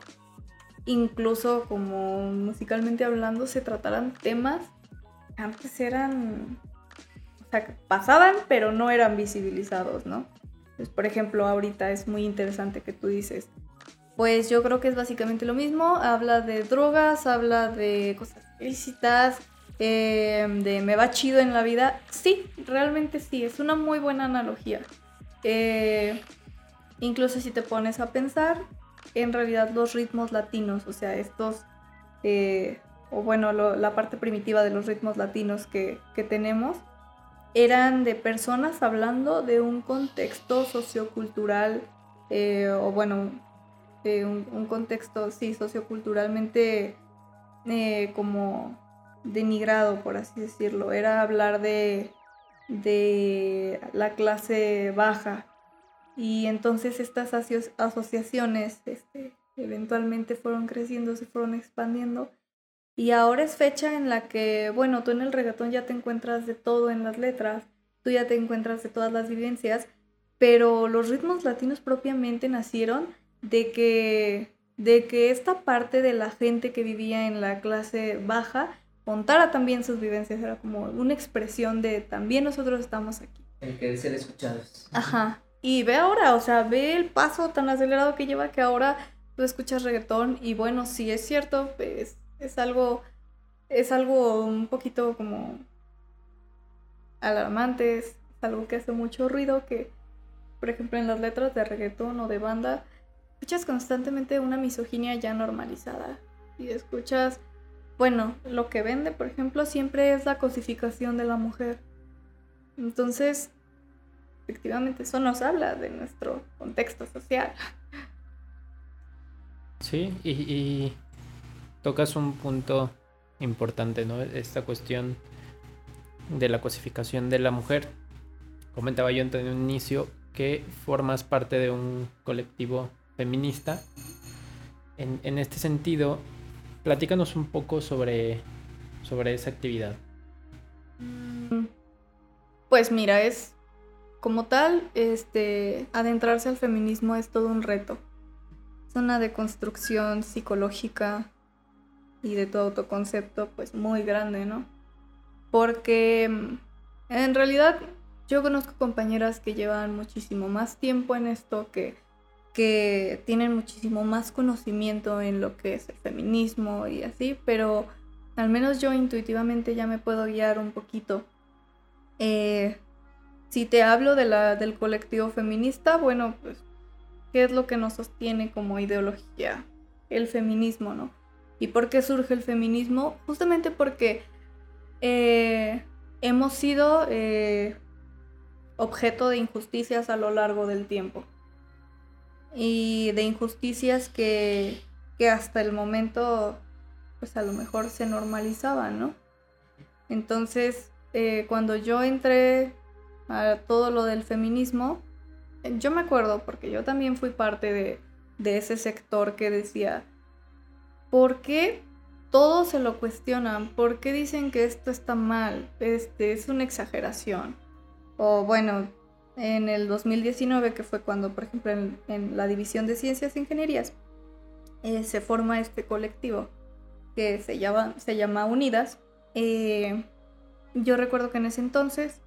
incluso como musicalmente hablando, se trataran temas que antes eran, o sea, pasaban, pero no eran visibilizados, ¿no? Pues, por ejemplo, ahorita es muy interesante que tú dices, pues yo creo que es básicamente lo mismo, habla de drogas, habla de cosas ilícitas, eh, de me va chido en la vida, sí, realmente sí, es una muy buena analogía. Eh, incluso si te pones a pensar, en realidad los ritmos latinos, o sea, estos, eh, o bueno, la parte primitiva de los ritmos latinos que, tenemos, eran de personas hablando de un contexto sociocultural, o bueno, de un, contexto, sí, socioculturalmente como denigrado, por así decirlo. Era hablar de, de la clase baja. Y entonces estas asociaciones este, eventualmente fueron creciendo, se fueron expandiendo. Y ahora es fecha en la que, bueno, tú en el reggaetón ya te encuentras de todo en las letras, tú ya te encuentras de todas las vivencias, pero los ritmos latinos propiamente nacieron de que, de que esta parte de la gente que vivía en la clase baja contara también sus vivencias, era como una expresión de también nosotros estamos aquí. El que ser escuchados. Ajá. Y ve ahora, o sea, ve el paso tan acelerado que lleva que ahora tú escuchas reggaetón y bueno, sí es cierto, pues, es algo, es algo un poquito como alarmante, es algo que hace mucho ruido, que por ejemplo en las letras de reggaetón o de banda, escuchas constantemente una misoginia ya normalizada y escuchas bueno, lo que vende, por ejemplo, siempre es la cosificación de la mujer. Entonces, efectivamente, eso nos habla de nuestro contexto social. Sí, y, tocas un punto importante, ¿no? Esta cuestión de la cosificación de la mujer. Comentaba yo en un inicio que formas parte de un colectivo feminista. En, este sentido, Platícanos un poco sobre, sobre esa actividad. Mm, pues mira, es como tal, este, adentrarse al feminismo es todo un reto. Es una deconstrucción psicológica y de tu autoconcepto, pues muy grande, ¿no? Porque mm, en realidad yo conozco compañeras que llevan muchísimo más tiempo en esto, que que tienen muchísimo más conocimiento en lo que es el feminismo y así, pero al menos yo intuitivamente ya me puedo guiar un poquito. Eh, si te hablo de la, del colectivo feminista, bueno, pues, ¿qué es lo que nos sostiene como ideología? El feminismo, ¿no? ¿Y por qué surge el feminismo? Justamente porque eh, hemos sido eh, objeto de injusticias a lo largo del tiempo y de injusticias que, hasta el momento pues a lo mejor se normalizaban, ¿no? Entonces, eh, cuando yo entré a todo lo del feminismo, yo me acuerdo, porque yo también fui parte de, de ese sector que decía, ¿por qué todos se lo cuestionan? ¿Por qué dicen que esto está mal? Este, es una exageración. O bueno, en el 2019, que fue cuando, por ejemplo, en, la División de Ciencias e Ingenierías, eh, se forma este colectivo que se llama, se llama Unidas. Eh, yo recuerdo que en ese entonces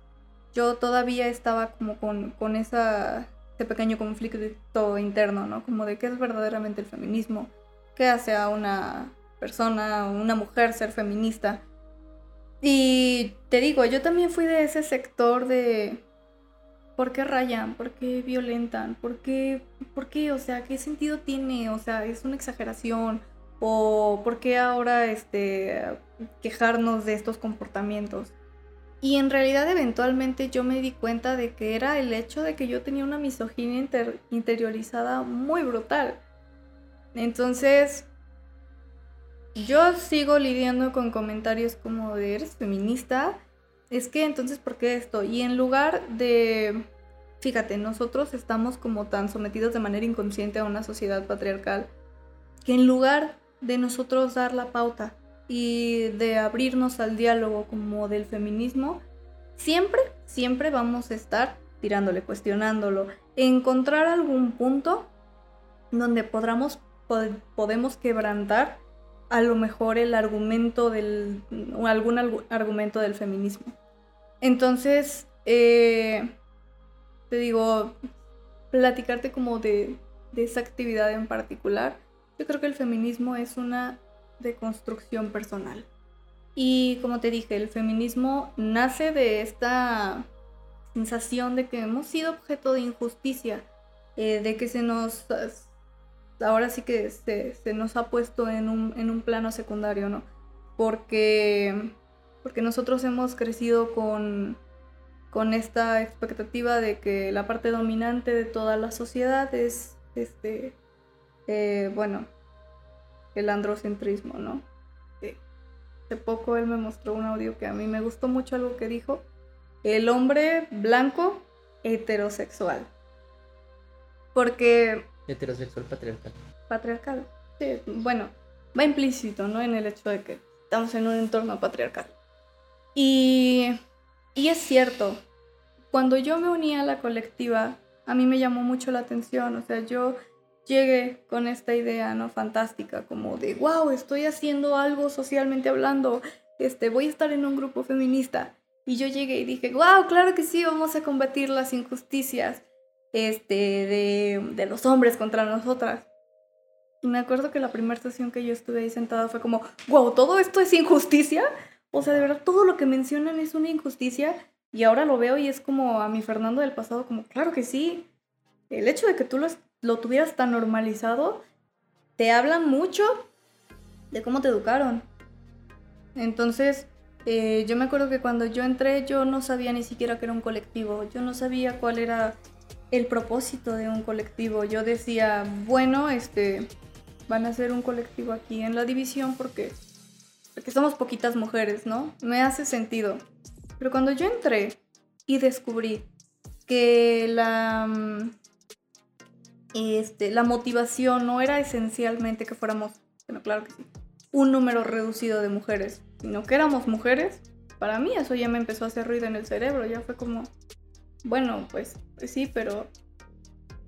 yo todavía estaba como con, con esa, ese pequeño conflicto interno, ¿no? Como de qué es verdaderamente el feminismo, qué hace a una persona, una mujer ser feminista. Y te digo, yo también fui de ese sector de, ¿Por qué rayan? ¿Por qué violentan? ¿Por qué, ¿Por qué? O sea, ¿qué sentido tiene? O sea, es una exageración. ¿O por qué ahora este, quejarnos de estos comportamientos? Y en realidad eventualmente yo me di cuenta de que era el hecho de que yo tenía una misoginia interiorizada muy brutal. Entonces, yo sigo lidiando con comentarios como de eres feminista, es que entonces, ¿por qué esto? Y en lugar de, fíjate, nosotros estamos como tan sometidos de manera inconsciente a una sociedad patriarcal, que en lugar de nosotros dar la pauta y de abrirnos al diálogo como del feminismo, siempre, siempre vamos a estar tirándole, cuestionándolo, encontrar algún punto donde podamos, podemos quebrantar a lo mejor el argumento del, o algún argumento del feminismo. Entonces, eh, te digo, platicarte como de, esa actividad en particular, yo creo que el feminismo es una deconstrucción personal. Y como te dije, el feminismo nace de esta sensación de que hemos sido objeto de injusticia, eh, de que se nos, ahora sí que se, nos ha puesto en un, en un, plano secundario, ¿no? Porque, porque nosotros hemos crecido con, con esta expectativa de que la parte dominante de toda la sociedad es, este, eh, bueno, el androcentrismo, ¿no? hace poco él me mostró un audio que a mí me gustó mucho algo que dijo, el hombre blanco heterosexual. Porque... Heterosexual patriarcal. Patriarcal. Sí, bueno, va implícito, ¿no? En el hecho de que estamos en un entorno patriarcal. Y, y es cierto, cuando yo me uní a la colectiva, a mí me llamó mucho la atención, o sea, yo llegué con esta idea, ¿no? Fantástica, como de, wow, estoy haciendo algo socialmente hablando, este, voy a estar en un grupo feminista. Y yo llegué y dije, wow, claro que sí, vamos a combatir las injusticias este, de, de los hombres contra nosotras. Y me acuerdo que la primera sesión que yo estuve ahí sentada fue como, wow, ¿todo esto es injusticia? O sea, de verdad, todo lo que mencionan es una injusticia. Y ahora lo veo y es como a mi Fernando del pasado, como, claro que sí. El hecho de que tú lo, lo tuvieras tan normalizado, te hablan mucho de cómo te educaron. Entonces, eh, yo me acuerdo que cuando yo entré yo no sabía ni siquiera que era un colectivo, yo no sabía cuál era el propósito de un colectivo. Yo decía, bueno, este, van a ser un colectivo aquí en la división porque, porque somos poquitas mujeres, ¿no? Me hace sentido. Pero cuando yo entré y descubrí que la, mm, este, la motivación no era esencialmente que fuéramos, bueno, claro que sí, un número reducido de mujeres, sino que éramos mujeres, para mí eso ya me empezó a hacer ruido en el cerebro, ya fue como, bueno, pues, pues sí, pero,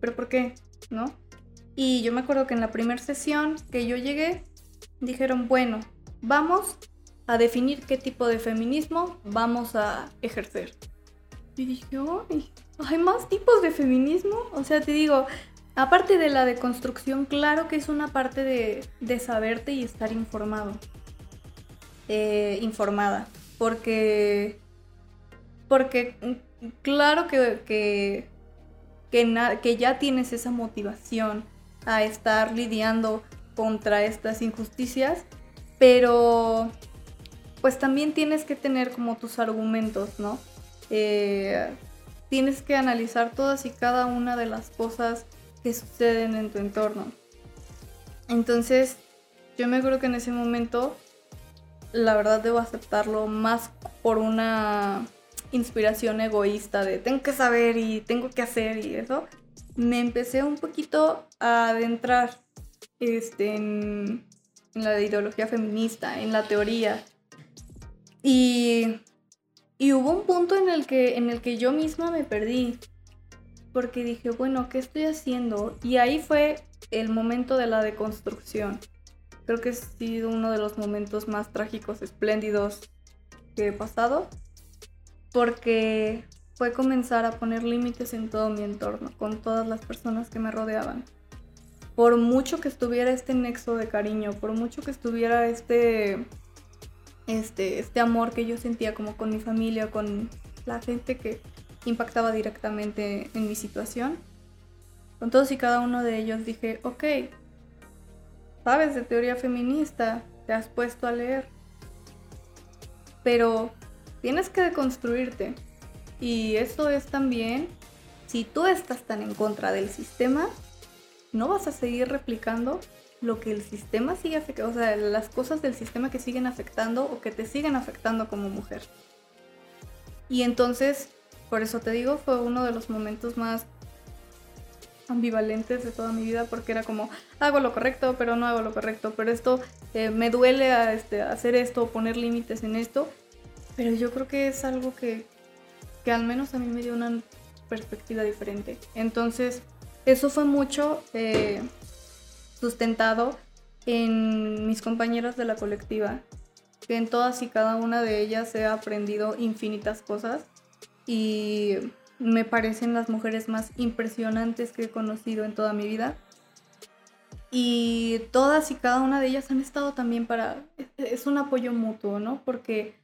pero ¿por qué? ¿No? Y yo me acuerdo que en la primera sesión que yo llegué, dijeron, bueno, vamos a definir qué tipo de feminismo vamos a ejercer. Y dije, ¡ay! ¿Hay más tipos de feminismo? O sea, te digo, Aparte de la deconstrucción, claro que es una parte de, saberte y estar informado. Eh, informada. Porque. Porque claro que, que, que, ya tienes esa motivación a estar lidiando contra estas injusticias. Pero. Pues también tienes que tener como tus argumentos, ¿no? Eh, tienes que analizar todas y cada una de las cosas que suceden en tu entorno. Entonces, yo me acuerdo que en ese momento, la verdad debo aceptarlo más por una inspiración egoísta de tengo que saber y tengo que hacer y eso, me empecé un poquito a adentrar este, en, en la ideología feminista, en la teoría. Y, y hubo un punto en el, que, en el que yo misma me perdí porque dije, bueno, ¿qué estoy haciendo? Y ahí fue el momento de la deconstrucción. Creo que ha sido uno de los momentos más trágicos, espléndidos que he pasado, porque fue comenzar a poner límites en todo mi entorno, con todas las personas que me rodeaban. Por mucho que estuviera este nexo de cariño, por mucho que estuviera este, este, este amor que yo sentía como con mi familia, con la gente que, impactaba directamente en mi situación. Con todos y cada uno de ellos dije, ok, sabes de teoría feminista, te has puesto a leer, pero tienes que deconstruirte. Y esto es también, si tú estás tan en contra del sistema, no vas a seguir replicando lo que el sistema sigue afectando, o sea, las cosas del sistema que siguen afectando o que te siguen afectando como mujer. Y entonces por eso te digo, fue uno de los momentos más ambivalentes de toda mi vida porque era como hago lo correcto pero no hago lo correcto pero esto eh, me duele este, hacer esto poner límites en esto pero yo creo que es algo que, que al menos a mí me dio una perspectiva diferente entonces eso fue mucho eh, sustentado en mis compañeras de la colectiva que en todas y cada una de ellas he aprendido infinitas cosas y me parecen las mujeres más impresionantes que he conocido en toda mi vida. Y todas y cada una de ellas han estado también para... Es un apoyo mutuo, ¿no? Porque,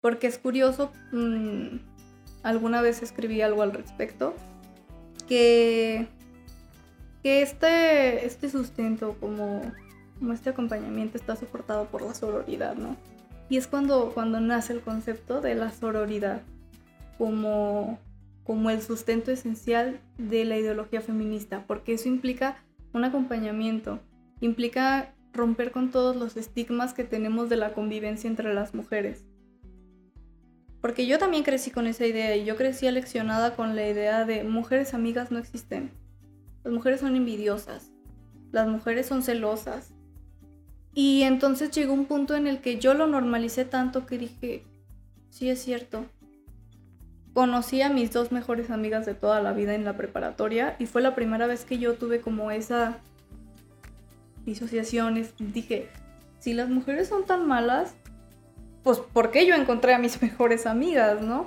porque es curioso, mm, alguna vez escribí algo al respecto, que, que este, este sustento como, como este acompañamiento está soportado por la sororidad, ¿no? Y es cuando, cuando nace el concepto de la sororidad como, como el sustento esencial de la ideología feminista, porque eso implica un acompañamiento, implica romper con todos los estigmas que tenemos de la convivencia entre las mujeres. Porque yo también crecí con esa idea y yo crecí aleccionada con la idea de mujeres amigas no existen. Las mujeres son envidiosas, las mujeres son celosas. Y entonces llegó un punto en el que yo lo normalicé tanto que dije, sí es cierto. Conocí a mis dos mejores amigas de toda la vida en la preparatoria y fue la primera vez que yo tuve como esa disociación. Dije, si las mujeres son tan malas, pues ¿por qué yo encontré a mis mejores amigas, no?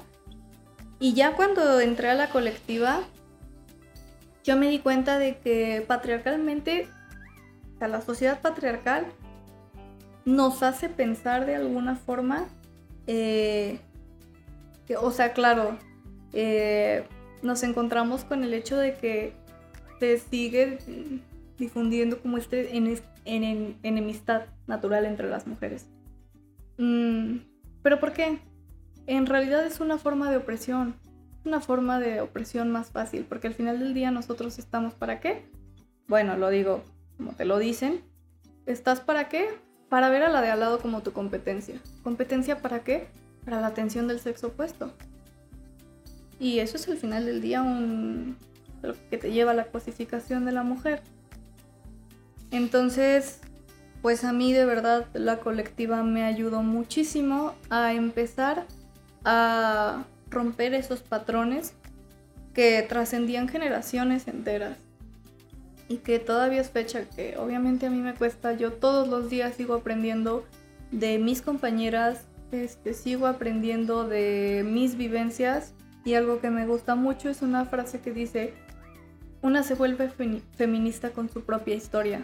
Y ya cuando entré a la colectiva, yo me di cuenta de que patriarcalmente, o la sociedad patriarcal nos hace pensar de alguna forma, eh, que, o sea, claro, eh, nos encontramos con el hecho de que se sigue difundiendo como este en, enemistad natural entre las mujeres. Mm, ¿Pero por qué? En realidad es una forma de opresión, una forma de opresión más fácil, porque al final del día nosotros estamos para qué? Bueno, lo digo como te lo dicen, ¿estás para qué? Para ver a la de al lado como tu competencia. ¿Competencia para qué? Para la atención del sexo opuesto. Y eso es al final del día lo que te lleva a la cosificación de la mujer. Entonces, pues a mí de verdad la colectiva me ayudó muchísimo a empezar a romper esos patrones que trascendían generaciones enteras. Y que todavía es fecha que obviamente a mí me cuesta, yo todos los días sigo aprendiendo de mis compañeras, este, sigo aprendiendo de mis vivencias. Y algo que me gusta mucho es una frase que dice, una se vuelve feminista con su propia historia.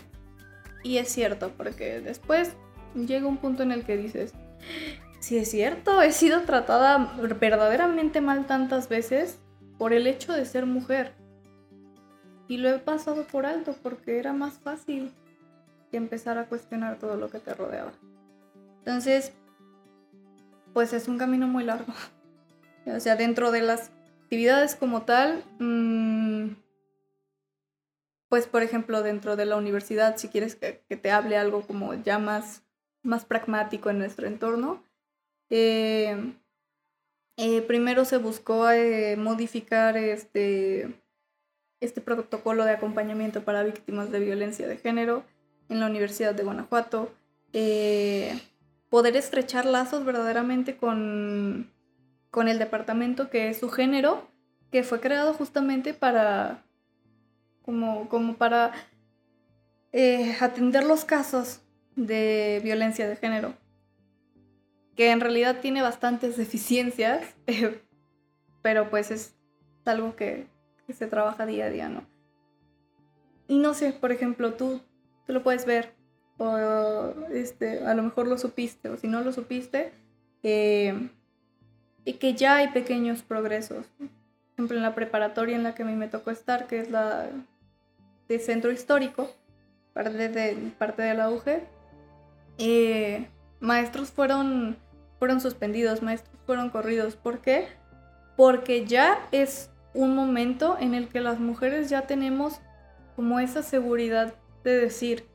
Y es cierto, porque después llega un punto en el que dices, si es cierto, he sido tratada verdaderamente mal tantas veces por el hecho de ser mujer. Y lo he pasado por alto porque era más fácil que empezar a cuestionar todo lo que te rodeaba. Entonces, pues es un camino muy largo. O sea, dentro de las actividades como tal, mmm, pues por ejemplo dentro de la universidad, si quieres que, te hable algo como ya más, más pragmático en nuestro entorno, eh, eh, primero se buscó eh, modificar este, este protocolo de acompañamiento para víctimas de violencia de género en la Universidad de Guanajuato, poder estrechar lazos verdaderamente con, con el departamento que es su género, que fue creado justamente para como, para eh, atender los casos de violencia de género, que en realidad tiene bastantes deficiencias, pero pues es algo que, se trabaja día a día, ¿no? Y no sé, por ejemplo, tú, tú lo puedes ver, o este, a lo mejor lo supiste, o si no lo supiste, eh, y que ya hay pequeños progresos. Por ejemplo, en la preparatoria en la que a mí me tocó estar, que es la de centro histórico, parte de, parte de la auge, eh, maestros fueron, fueron suspendidos, maestros fueron corridos. ¿Por qué? Porque ya es un momento en el que las mujeres ya tenemos como esa seguridad de decir,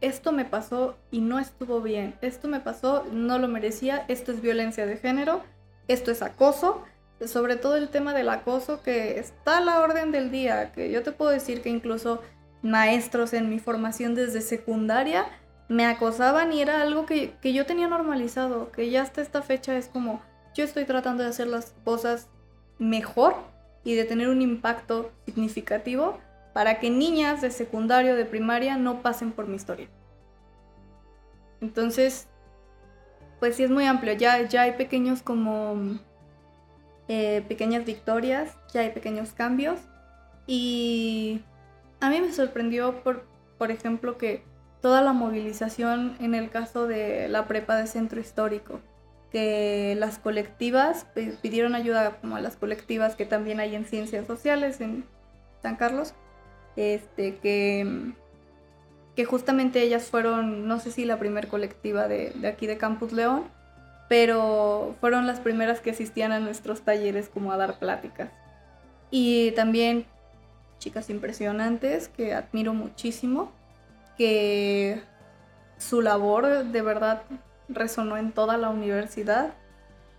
esto me pasó y no estuvo bien, esto me pasó, no lo merecía, esto es violencia de género, esto es acoso, sobre todo el tema del acoso que está a la orden del día, que yo te puedo decir que incluso maestros en mi formación desde secundaria me acosaban y era algo que, yo tenía normalizado, que ya hasta esta fecha es como yo estoy tratando de hacer las cosas mejor y de tener un impacto significativo para que niñas de secundario, de primaria, no pasen por mi historia. Entonces, pues sí es muy amplio, ya, ya hay pequeños como eh, pequeñas victorias, ya hay pequeños cambios. Y a mí me sorprendió por, por ejemplo, que toda la movilización en el caso de la prepa de centro histórico, que las colectivas pidieron ayuda como a las colectivas que también hay en ciencias sociales en San Carlos, este, que, que justamente ellas fueron, no sé si la primer colectiva de, de aquí de Campus León, pero fueron las primeras que asistían a nuestros talleres como a dar pláticas. Y también chicas impresionantes que admiro muchísimo, que su labor de verdad resonó en toda la universidad,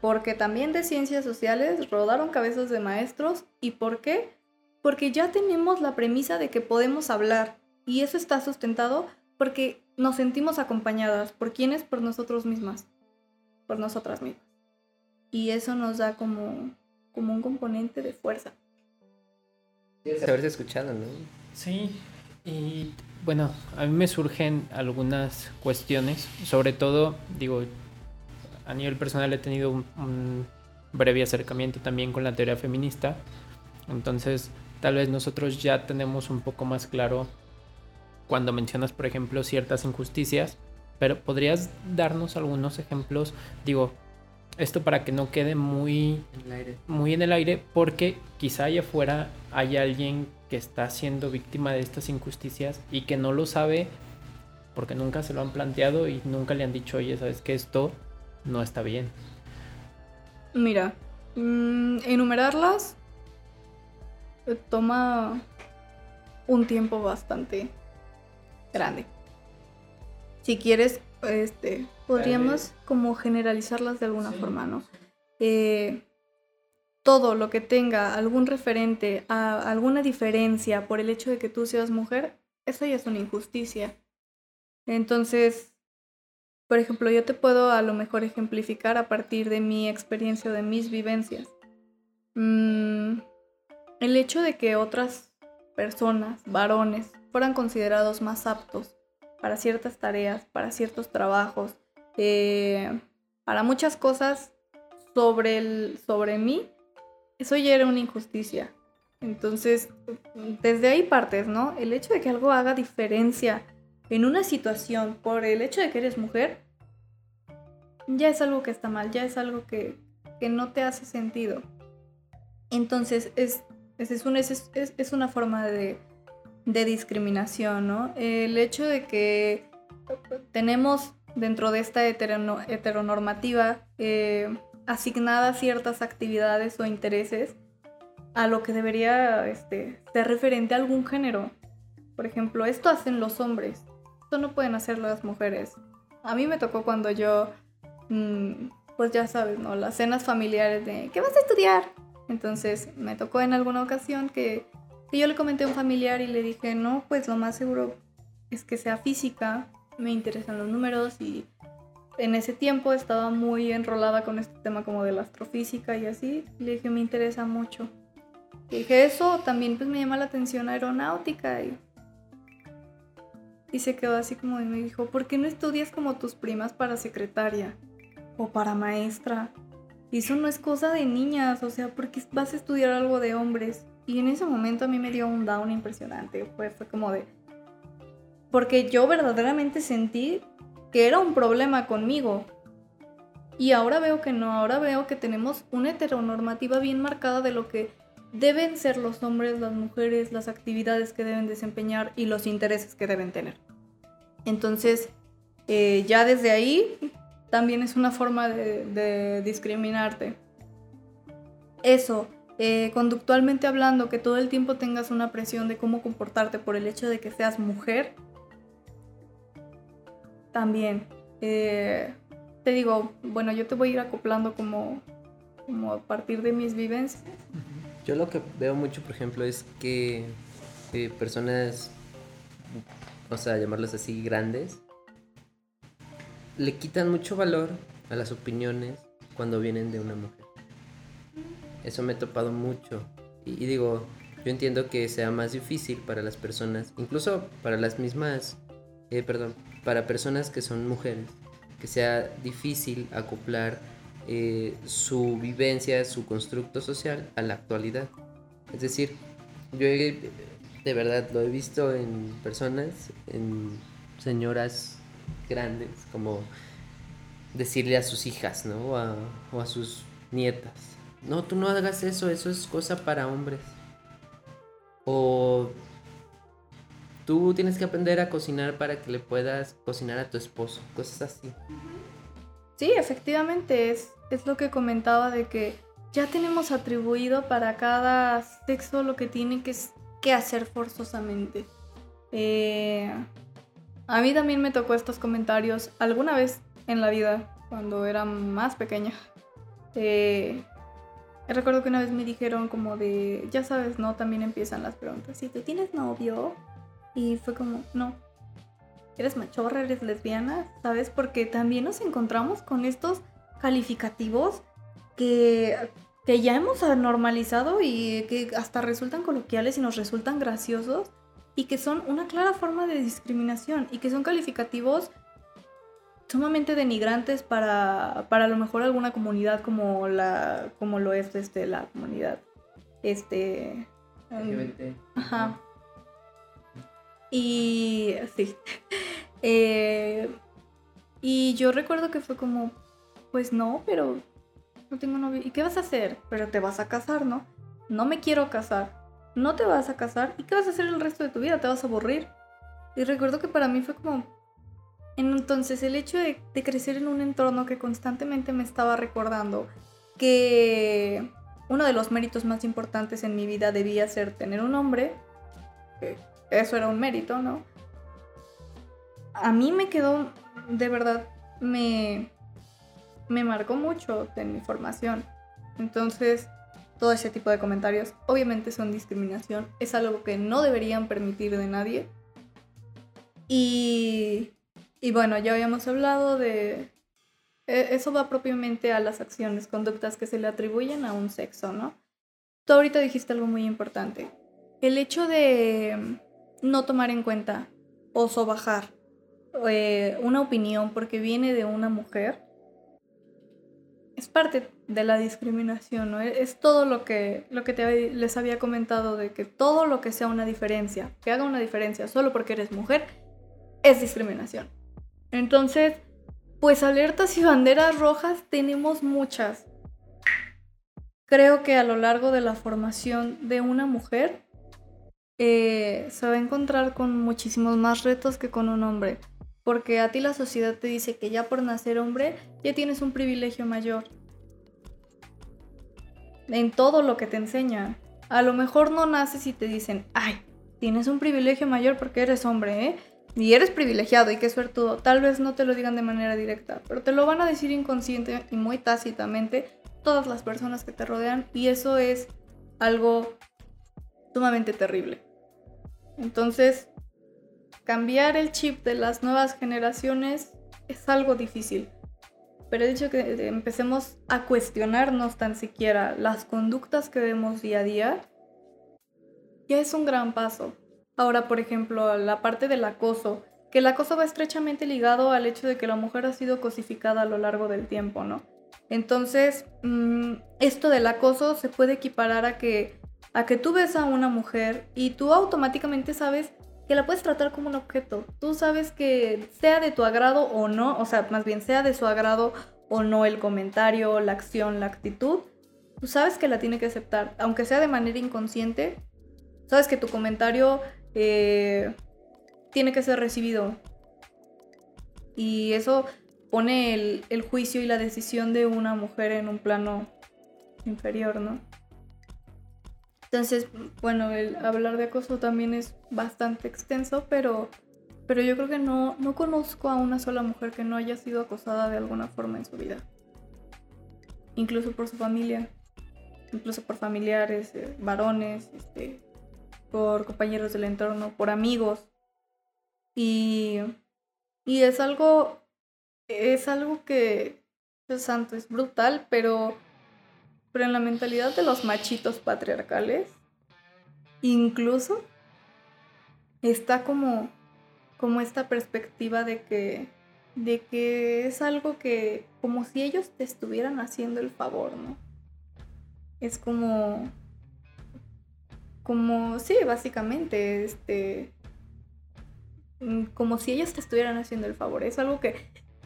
porque también de ciencias sociales rodaron cabezas de maestros. ¿Y por qué? Porque ya tenemos la premisa de que podemos hablar y eso está sustentado porque nos sentimos acompañadas. ¿Por quiénes? Por nosotros mismas. Por nosotras mismas. Y eso nos da como, como un componente de fuerza. Haberse escuchado, ¿no? Sí, y bueno, a mí me surgen algunas cuestiones, sobre todo, digo, a nivel personal he tenido un, breve acercamiento también con la teoría feminista, entonces tal vez nosotros ya tenemos un poco más claro cuando mencionas, por ejemplo, ciertas injusticias, pero podrías darnos algunos ejemplos, digo, esto para que no quede muy en el aire. muy en el aire, porque quizá allá afuera hay alguien que está siendo víctima de estas injusticias y que no lo sabe porque nunca se lo han planteado y nunca le han dicho, oye, sabes que esto no está bien. Mira, mm, enumerarlas toma un tiempo bastante grande. Si quieres, este, podríamos como generalizarlas de alguna forma, ¿no? Eh, todo lo que tenga algún referente a alguna diferencia por el hecho de que tú seas mujer, eso ya es una injusticia. Entonces, por ejemplo, yo te puedo a lo mejor ejemplificar a partir de mi experiencia o de mis vivencias. Mm, el hecho de que otras personas, varones, fueran considerados más aptos para ciertas tareas, para ciertos trabajos, eh, para muchas cosas sobre, el, sobre mí, eso ya era una injusticia. Entonces, desde ahí partes, ¿no? El hecho de que algo haga diferencia en una situación por el hecho de que eres mujer, ya es algo que está mal, ya es algo que, que no te hace sentido. Entonces, es, es, es, un, es, es una forma de, de discriminación, ¿no? El hecho de que tenemos dentro de esta heteronormativa eh, asignadas ciertas actividades o intereses a lo que debería este, ser referente a algún género. Por ejemplo, esto hacen los hombres, esto no pueden hacer las mujeres. A mí me tocó cuando yo, mm, pues ya sabes, ¿no? Las cenas familiares de, ¿qué vas a estudiar? Entonces me tocó en alguna ocasión que y yo le comenté a un familiar y le dije, no, pues lo más seguro es que sea física, me interesan los números y en ese tiempo estaba muy enrolada con este tema como de la astrofísica y así. Le dije, me interesa mucho. Y dije, eso también pues me llama la atención aeronáutica y, y se quedó así como y me dijo, ¿por qué no estudias como tus primas para secretaria o para maestra? Y eso no es cosa de niñas, o sea, ¿por qué vas a estudiar algo de hombres? Y en ese momento a mí me dio un down impresionante. Fue como de... Porque yo verdaderamente sentí que era un problema conmigo. Y ahora veo que no, ahora veo que tenemos una heteronormativa bien marcada de lo que deben ser los hombres, las mujeres, las actividades que deben desempeñar y los intereses que deben tener. Entonces, eh, ya desde ahí también es una forma de, discriminarte. Eso, eh, conductualmente hablando, que todo el tiempo tengas una presión de cómo comportarte por el hecho de que seas mujer, también. Eh, te digo, bueno, yo te voy a ir acoplando como, como a partir de mis vivencias. Yo lo que veo mucho, por ejemplo, es que eh, personas, o sea, llamarlas así, grandes, le quitan mucho valor a las opiniones cuando vienen de una mujer. Eso me he topado mucho. Y, digo, yo entiendo que sea más difícil para las personas, incluso para las mismas, eh, perdón, para personas que son mujeres, que sea difícil acoplar eh, su vivencia, su constructo social a la actualidad. Es decir, yo he de verdad, lo he visto en personas, en señoras grandes, como decirle a sus hijas, ¿no? O a, o a sus nietas. No, tú no hagas eso, eso es cosa para hombres. O tú tienes que aprender a cocinar para que le puedas cocinar a tu esposo, cosas así. Sí, efectivamente, es, es lo que comentaba de que ya tenemos atribuido para cada sexo lo que tiene que, que hacer forzosamente. Eh, a mí también me tocó estos comentarios alguna vez en la vida, cuando era más pequeña. Eh, recuerdo que una vez me dijeron como de, ya sabes, ¿no? También empiezan las preguntas. ¿Si tú tienes novio? Y fue como, no. ¿Eres machorra? ¿Eres lesbiana? ¿Sabes? Porque también nos encontramos con estos calificativos que, que ya hemos normalizado y que hasta resultan coloquiales y nos resultan graciosos y que son una clara forma de discriminación y que son calificativos sumamente denigrantes para, para a lo mejor alguna comunidad como la como lo es este la comunidad este LGBT. ajá y sí. Eh, y yo recuerdo que fue como pues no pero no tengo novio. Y qué vas a hacer pero te vas a casar no no me quiero casar. No te vas a casar. Y qué vas a hacer el resto de tu vida te vas a aburrir. Y recuerdo que para mí fue como entonces el hecho de, crecer en un entorno que constantemente me estaba recordando que uno de los méritos más importantes en mi vida debía ser tener un hombre, eso era un mérito, ¿no? A mí me quedó, de verdad, me, me marcó mucho en mi formación. Entonces, todo ese tipo de comentarios obviamente son discriminación, es algo que no deberían permitir de nadie. Y y bueno, ya habíamos hablado de... E, eso va propiamente a las acciones, conductas que se le atribuyen a un sexo, ¿no? Tú ahorita dijiste algo muy importante. El hecho de no tomar en cuenta o sobajar eh, una opinión porque viene de una mujer es parte de la discriminación, ¿no? Es todo lo que, lo que te, les había comentado de que todo lo que sea una diferencia, que haga una diferencia solo porque eres mujer, es discriminación. Entonces, pues alertas y banderas rojas tenemos muchas. Creo que a lo largo de la formación de una mujer eh, se va a encontrar con muchísimos más retos que con un hombre. Porque a ti la sociedad te dice que ya por nacer hombre ya tienes un privilegio mayor. En todo lo que te enseñan. A lo mejor no naces y te dicen, ay, tienes un privilegio mayor porque eres hombre, ¿eh? y eres privilegiado y qué suertudo, tal vez no te lo digan de manera directa, pero te lo van a decir inconsciente y muy tácitamente todas las personas que te rodean y eso es algo sumamente terrible. Entonces, cambiar el chip de las nuevas generaciones es algo difícil. Pero el hecho que empecemos a cuestionarnos tan siquiera las conductas que vemos día a día, ya es un gran paso. Ahora, por ejemplo, la parte del acoso, que el acoso va estrechamente ligado al hecho de que la mujer ha sido cosificada a lo largo del tiempo, ¿no? Entonces, mm, esto del acoso se puede equiparar a que, a que tú ves a una mujer y tú automáticamente sabes que la puedes tratar como un objeto. Tú sabes que sea de tu agrado o no, o sea, más bien sea de su agrado o no el comentario, la acción, la actitud, tú sabes que la tiene que aceptar, aunque sea de manera inconsciente. Sabes que tu comentario eh, tiene que ser recibido. Y eso pone el, juicio y la decisión de una mujer en un plano inferior, ¿no? Entonces, bueno, el hablar de acoso también es bastante extenso, pero, pero yo creo que no, no conozco a una sola mujer que no haya sido acosada de alguna forma en su vida. Incluso por su familia, incluso por familiares, eh, varones, este, por compañeros del entorno, por amigos. Y, y es algo, es algo que es santo, es brutal, pero, pero en la mentalidad de los machitos patriarcales, incluso está como, como esta perspectiva de que, de que es algo que, como si ellos te estuvieran haciendo el favor, ¿no? Es como, como, sí, básicamente, este, mm, como si ellas te estuvieran haciendo el favor. Es algo que,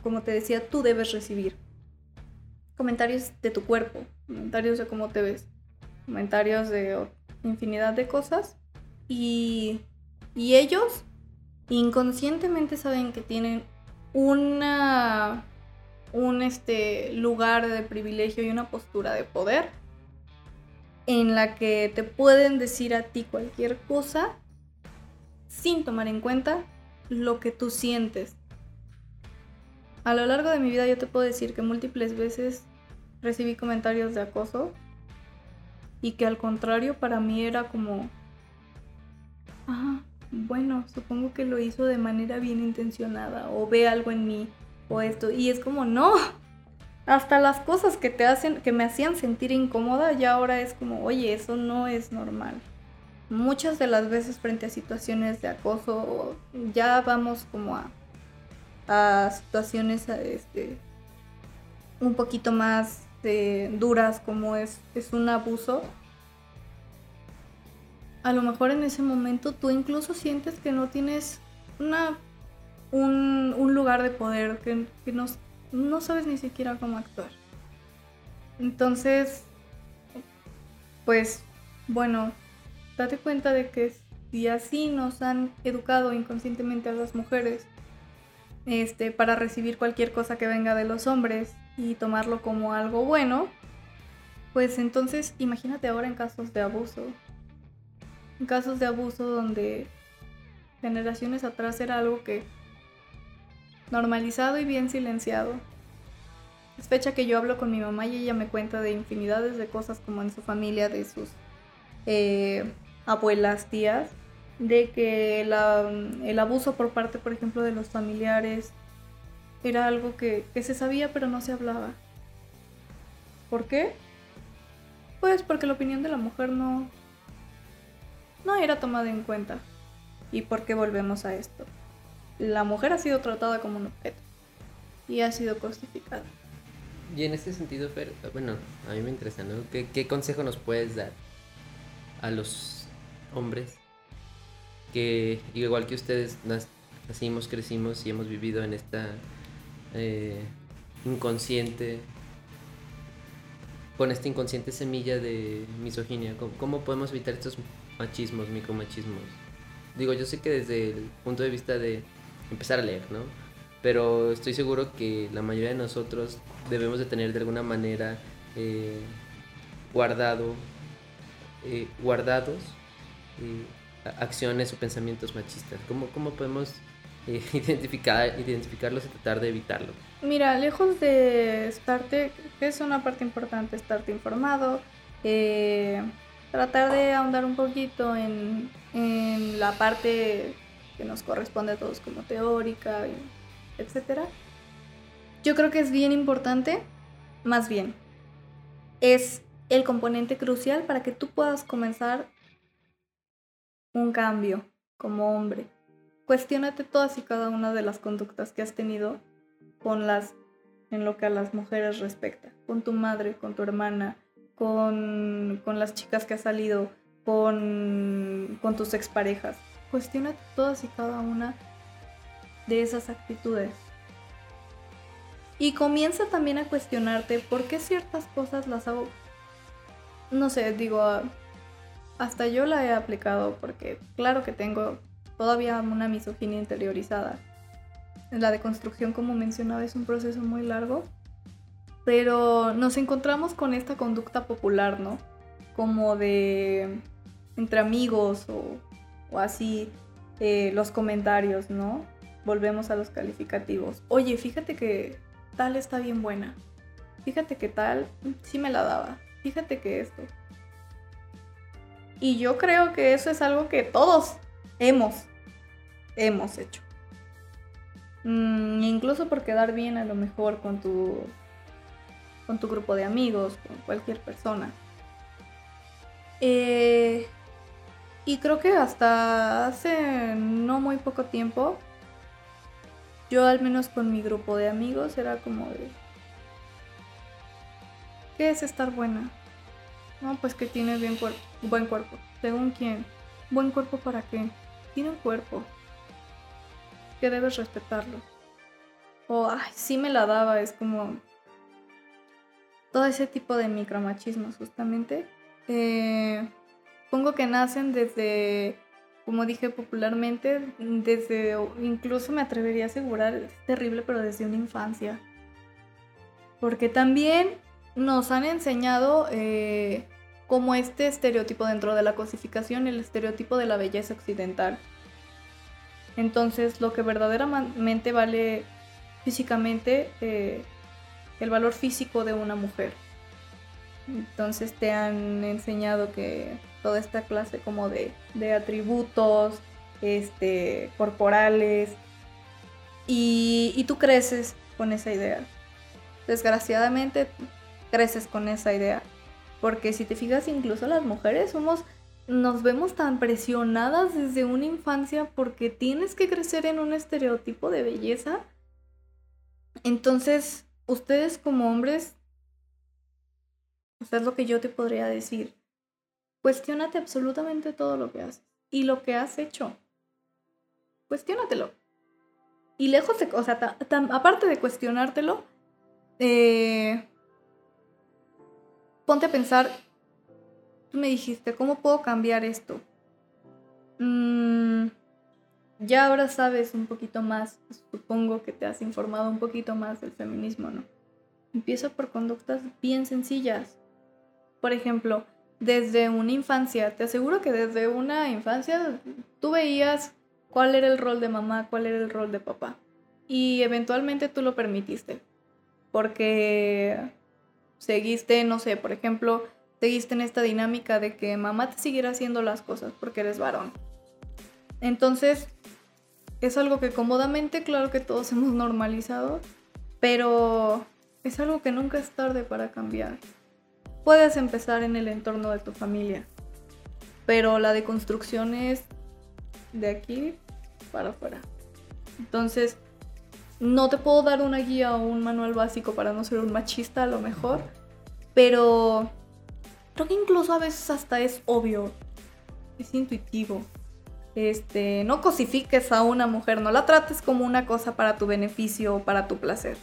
como te decía, tú debes recibir. Comentarios de tu cuerpo, comentarios de cómo te ves, comentarios de infinidad de cosas. Y, y ellos inconscientemente saben que tienen una un este lugar de privilegio y una postura de poder en la que te pueden decir a ti cualquier cosa sin tomar en cuenta lo que tú sientes. A lo largo de mi vida yo te puedo decir que múltiples veces recibí comentarios de acoso y que al contrario para mí era como, ah, bueno, supongo que lo hizo de manera bien intencionada o ve algo en mí o esto y es como, no, hasta las cosas que te hacen, que me hacían sentir incómoda, ya ahora es como, oye, eso no es normal. Muchas de las veces frente a situaciones de acoso, ya vamos como a, a situaciones este, un poquito más eh, duras como es, es un abuso. A lo mejor en ese momento tú incluso sientes que no tienes una, un, un lugar de poder, que, que no, no sabes ni siquiera cómo actuar. Entonces, pues bueno, date cuenta de que si así nos han educado inconscientemente a las mujeres, este, para recibir cualquier cosa que venga de los hombres y tomarlo como algo bueno, pues entonces imagínate ahora en casos de abuso. En casos de abuso donde generaciones atrás era algo que normalizado y bien silenciado. Es que yo hablo con mi mamá y ella me cuenta de infinidades de cosas como en su familia, de sus eh, abuelas, tías, de que el abuso por parte, por ejemplo, de los familiares era algo que, que se sabía pero no se hablaba. ¿Por qué? Pues porque la opinión de la mujer no, no era tomada en cuenta. ¿Y por qué volvemos a esto? la mujer ha sido tratada como un objeto y ha sido cosificada. Y en ese sentido, Fer, bueno, a mí me interesa, ¿no? ¿Qué, consejo nos puedes dar a los hombres que, igual que ustedes, nacimos, crecimos y hemos vivido en esta eh, inconsciente, con esta inconsciente semilla de misoginia? ¿Cómo podemos evitar estos machismos, micromachismos? Digo, yo sé que desde el punto de vista de empezar a leer, ¿no? Pero estoy seguro que la mayoría de nosotros debemos de tener de alguna manera eh, guardado, eh, guardados acciones o pensamientos machistas. ¿Cómo, cómo podemos identificar, identificarlos y tratar de evitarlos? Mira, lejos de estarte, es una parte importante, estarte informado, tratar de ahondar un poquito en, en la parte que nos corresponde a todos como teórica, etc. Yo creo que es bien importante, más bien, es el componente crucial para que tú puedas comenzar un cambio como hombre. Cuestiónate todas y cada una de las conductas que has tenido con las en lo que a las mujeres respecta, con tu madre, con tu hermana, con, con las chicas que has salido, con, con tus exparejas. Cuestiona todas y cada una de esas actitudes. Y comienza también a cuestionarte por qué ciertas cosas las hago. No sé, digo, hasta yo la he aplicado porque claro que tengo todavía una misoginia interiorizada. La deconstrucción, como mencionaba, es un proceso muy largo. Pero nos encontramos con esta conducta popular, ¿no? Como de entre amigos o o así eh, los comentarios, ¿no? Volvemos a los calificativos. Oye, fíjate que tal está bien buena. Fíjate que tal sí me la daba. Fíjate que esto. Y yo creo que eso es algo que todos hemos, hemos hecho. Mm, incluso por quedar bien a lo mejor con tu, con tu grupo de amigos, con cualquier persona. Eh, y creo que hasta hace no muy poco tiempo, yo al menos con mi grupo de amigos era como de... ¿Qué es estar buena? No, pues que tiene bien cuerpo, buen cuerpo. ¿Según quién? ¿Buen cuerpo para qué? Tiene un cuerpo. Que debes respetarlo. O, ay, sí me la daba, es como... Todo ese tipo de micromachismos, justamente. Eh, pongo que nacen desde, como dije popularmente, desde, incluso me atrevería a asegurar, es terrible, pero desde una infancia. Porque también nos han enseñado eh, como este estereotipo dentro de la cosificación, el estereotipo de la belleza occidental. Entonces, lo que verdaderamente vale físicamente, eh, el valor físico de una mujer. Entonces te han enseñado que toda esta clase como de, atributos este, corporales y tú creces con esa idea. Desgraciadamente creces con esa idea. Porque si te fijas, incluso las mujeres somos, nos vemos tan presionadas desde una infancia porque tienes que crecer en un estereotipo de belleza. Entonces, ustedes como hombres, eso es lo que yo te podría decir. Cuestiónate absolutamente todo lo que haces y lo que has hecho. Cuestiónatelo. Y lejos de, o sea, aparte de cuestionártelo, eh, ponte a pensar, tú me dijiste, ¿cómo puedo cambiar esto? Mm, ya ahora sabes un poquito más, supongo que te has informado un poquito más del feminismo, ¿no? Empieza por conductas bien sencillas. Por ejemplo, desde una infancia, te aseguro que desde una infancia tú veías cuál era el rol de mamá, cuál era el rol de papá. Y eventualmente tú lo permitiste. Porque seguiste, no sé, por ejemplo, seguiste en esta dinámica de que mamá te siguiera haciendo las cosas porque eres varón. Entonces, es algo que cómodamente, claro que todos hemos normalizado, pero es algo que nunca es tarde para cambiar. Puedes empezar en el entorno de tu familia, pero la deconstrucción es de aquí para afuera. Entonces, no te puedo dar una guía o un manual básico para no ser un machista a lo mejor, pero creo que incluso a veces hasta es obvio, es intuitivo. Este, no cosifiques a una mujer, no la trates como una cosa para tu beneficio o para tu placer.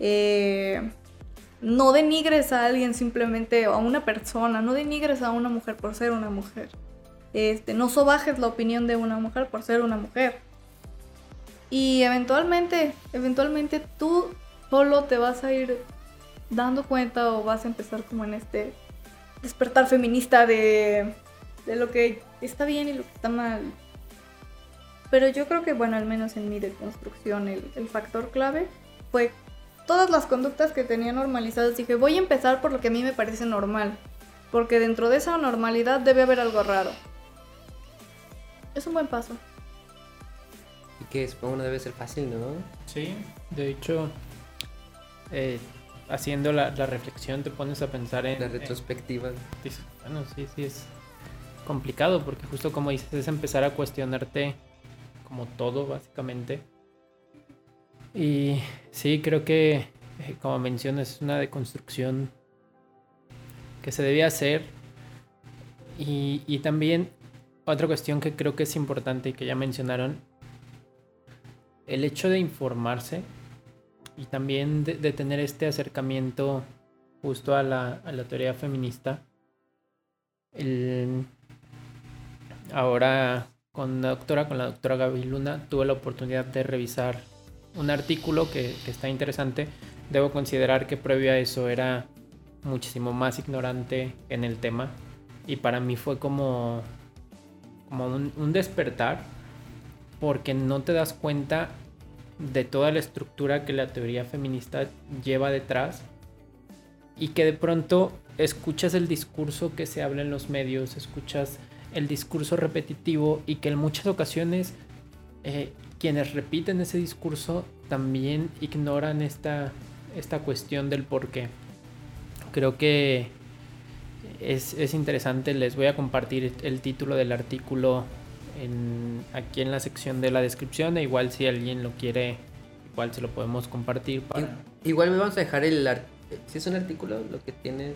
Eh, no denigres a alguien simplemente, a una persona, no denigres a una mujer por ser una mujer. Este, no sobajes la opinión de una mujer por ser una mujer. Y eventualmente, eventualmente tú solo te vas a ir dando cuenta o vas a empezar como en este despertar feminista de, de lo que está bien y lo que está mal. Pero yo creo que, bueno, al menos en mi deconstrucción, el, el factor clave fue todas las conductas que tenía normalizadas. Dije, voy a empezar por lo que a mí me parece normal. Porque dentro de esa normalidad debe haber algo raro. Es un buen paso que supongo no debe ser fácil, ¿no? Sí, de hecho, eh, haciendo la, reflexión te pones a pensar en... La retrospectiva. bueno, sí, sí, es complicado porque justo como dices, es empezar a cuestionarte como todo, básicamente. Y sí, creo que, eh, como mencionas, es una deconstrucción que se debía hacer. Y, y también otra cuestión que creo que es importante y que ya mencionaron el hecho de informarse y también de, tener este acercamiento justo a la, teoría feminista. ahora con la doctora, con la doctora Gaby Luna, tuve la oportunidad de revisar un artículo que, está interesante. Debo considerar que previo a eso era muchísimo más ignorante en el tema y para mí fue como, como un despertar porque no te das cuenta de toda la estructura que la teoría feminista lleva detrás y que de pronto escuchas el discurso que se habla en los medios, escuchas el discurso repetitivo y que en muchas ocasiones eh, quienes repiten ese discurso también ignoran esta, esta cuestión del por qué. Creo que es, es interesante, les voy a compartir el título del artículo aquí en la sección de la descripción. E igual si alguien lo quiere, igual se lo podemos compartir. Igual me vamos a dejar el... Si es un artículo, lo que tienes...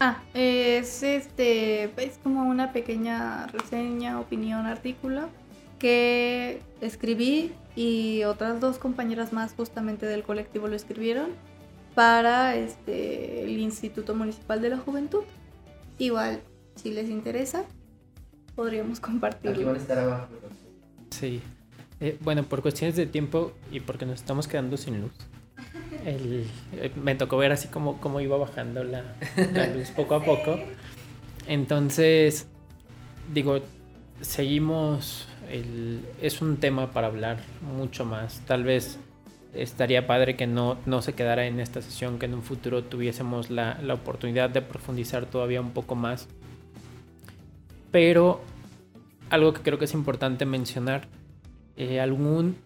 Ah, es este, es como una pequeña reseña, opinión, artículo que escribí y otras dos compañeras más justamente del colectivo lo escribieron para este, el Instituto Municipal de la Juventud. Igual, si les interesa, podríamos compartirlo. Aquí van a estar abajo. Sí. Eh, bueno, por cuestiones de tiempo y porque nos estamos quedando sin luz, el- eh, me tocó ver así como, como iba bajando la, la luz poco a poco. Entonces, digo, seguimos. el- es un tema para hablar mucho más. Tal vez estaría padre que no, no se quedara en esta sesión, que en un futuro tuviésemos la, la oportunidad de profundizar todavía un poco más. Pero algo que creo que es importante mencionar, eh, algún,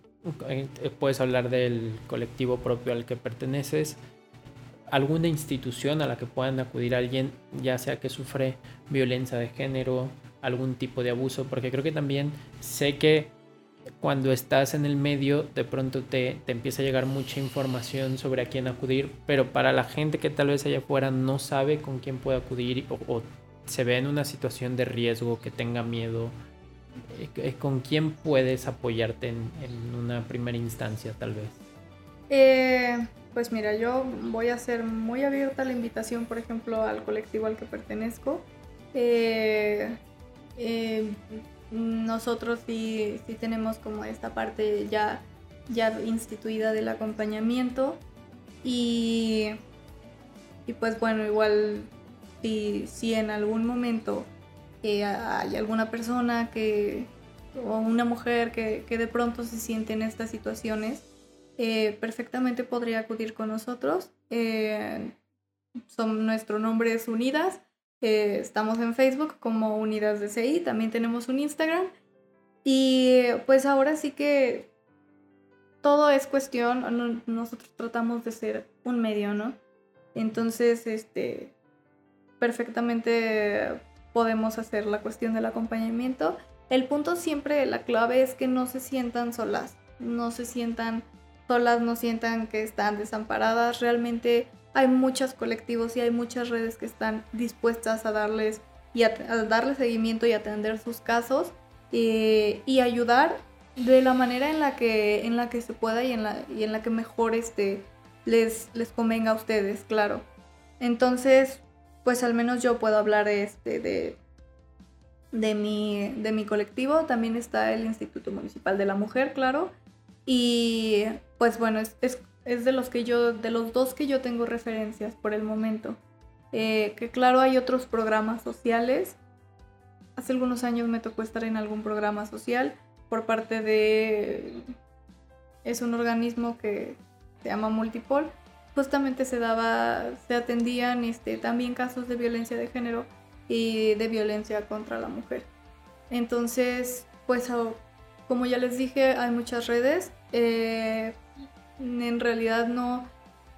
eh, puedes hablar del colectivo propio al que perteneces, alguna institución a la que puedan acudir alguien, ya sea que sufre violencia de género, algún tipo de abuso, porque creo que también sé que cuando estás en el medio de pronto te, te empieza a llegar mucha información sobre a quién acudir, pero para la gente que tal vez allá afuera no sabe con quién puede acudir o, o se ve en una situación de riesgo, que tenga miedo, eh, eh, ¿con quién puedes apoyarte en, en una primera instancia tal vez? Eh, pues mira, yo voy a ser muy abierta la invitación, por ejemplo, al colectivo al que pertenezco. Nosotros sí, sí tenemos como esta parte ya, ya instituida del acompañamiento y, y pues bueno, igual si, si en algún momento eh, hay alguna persona que o una mujer que, que de pronto se siente en estas situaciones, eh, perfectamente podría acudir con nosotros. Son, nuestro nombre es Unidas. eh, estamos en Facebook como Unidas de CI. También tenemos un Instagram. Y pues ahora sí que todo es cuestión. no- nosotros tratamos de ser un medio, ¿no? Entonces, este, perfectamente podemos hacer la cuestión del acompañamiento. El punto siempre, la clave es que no se sientan solas, no se sientan solas, no sientan que están desamparadas. Realmente hay muchos colectivos y hay muchas redes que están dispuestas a darles y a, a seguimiento y atender sus casos eh, y ayudar de la manera en la que en la que se pueda y en la y en la que mejor este les les convenga a ustedes, claro. Entonces, pues al menos yo puedo hablar este de de mi, de mi colectivo. También está el Instituto Municipal de la Mujer, claro. Y pues bueno, es, es, es de los que yo, de los dos que yo tengo referencias por el momento. Eh, que claro, hay otros programas sociales. Hace algunos años me tocó estar en algún programa social por parte de... Es un organismo que se llama Multipol. Justamente se daba, se atendían este, también casos de violencia de género y de violencia contra la mujer. Entonces, pues como ya les dije, hay muchas redes. eh, en realidad no...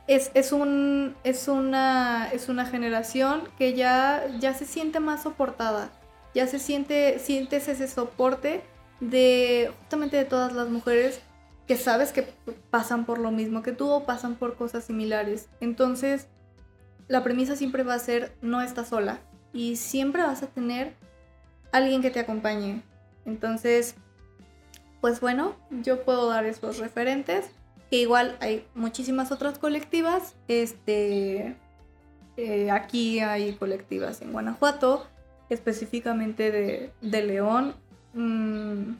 Es, es, un, es, una, es una generación que ya, ya se siente más soportada. Ya se siente, sientes ese soporte de justamente de todas las mujeres que sabes que pasan por lo mismo que tú o pasan por cosas similares. Entonces, la premisa siempre va a ser no estás sola y siempre vas a tener alguien que te acompañe. Entonces, pues bueno, yo puedo dar esos referentes, que igual hay muchísimas otras colectivas. Este, eh, aquí hay colectivas en Guanajuato, específicamente de, de León. Mm,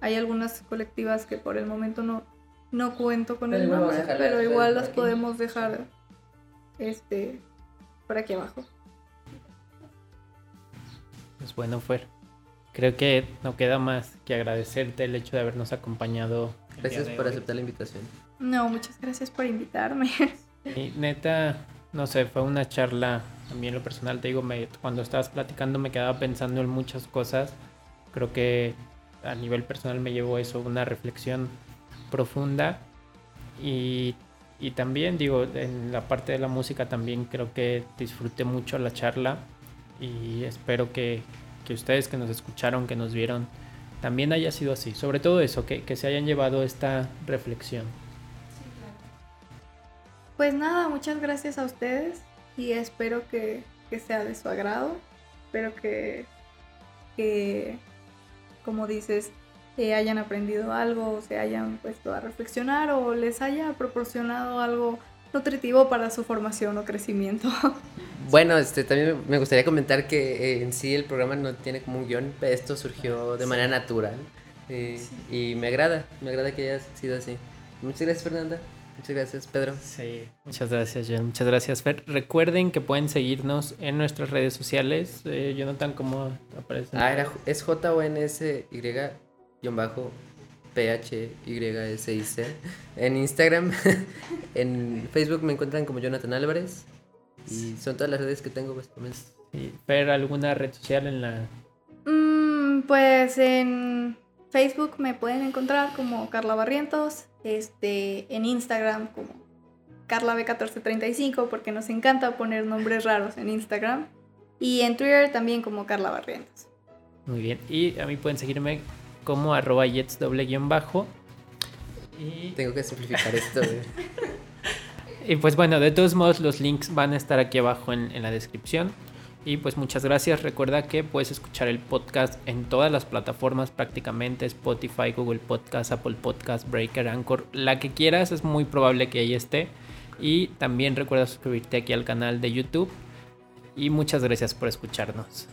hay algunas colectivas que por el momento no, no cuento con Pero el nombre, pero igual las podemos dejar este, por aquí abajo. Pues bueno, Fer, creo que no queda más que agradecerte el hecho de habernos acompañado. Gracias por hoy. aceptar la invitación. No, muchas gracias por invitarme. Y neta, no sé, fue una charla, también lo personal, te digo, me, cuando estabas platicando me quedaba pensando en muchas cosas. Creo que a nivel personal me llevó eso, una reflexión profunda. Y, y también, digo, en la parte de la música también creo que disfruté mucho la charla. Y espero que, que ustedes que nos escucharon, que nos vieron, también haya sido así. Sobre todo eso, que, que se hayan llevado esta reflexión. Pues nada, muchas gracias a ustedes y espero que, que sea de su agrado. Espero que, que como dices, eh, hayan aprendido algo, se hayan puesto a reflexionar o les haya proporcionado algo nutritivo para su formación o crecimiento. Bueno, este, también me gustaría comentar que eh, en sí el programa no tiene como un guion, esto surgió de manera natural eh, y me agrada, me agrada que haya sido así. Muchas gracias Fernanda, muchas gracias Pedro. Sí, muchas gracias John, muchas gracias Fer. Recuerden que pueden seguirnos en nuestras redes sociales, eh, Jonathan, ¿cómo aparece? Ah, era, es J-O-N-S-Y bajo P-H-Y-S-I-C en Instagram, en Facebook me encuentran como Jonathan Álvarez y son todas las redes que tengo básicamente. Sí. ¿Pero alguna red social en la...? Mm, pues en Facebook me pueden encontrar como Carla Barrientos, este, en Instagram como CarlaB1435 porque nos encanta poner nombres raros en Instagram y en Twitter también como Carla Barrientos. Muy bien, y a mí pueden seguirme como arroba jets doble guion bajo. Y... Tengo que simplificar esto. y pues bueno, de todos modos los links van a estar aquí abajo en, en la descripción. Y pues muchas gracias. Recuerda que puedes escuchar el podcast en todas las plataformas prácticamente. Spotify, Google Podcast, Apple Podcast, Breaker, Anchor. La que quieras es muy probable que ahí esté. Y también recuerda suscribirte aquí al canal de YouTube. Y muchas gracias por escucharnos.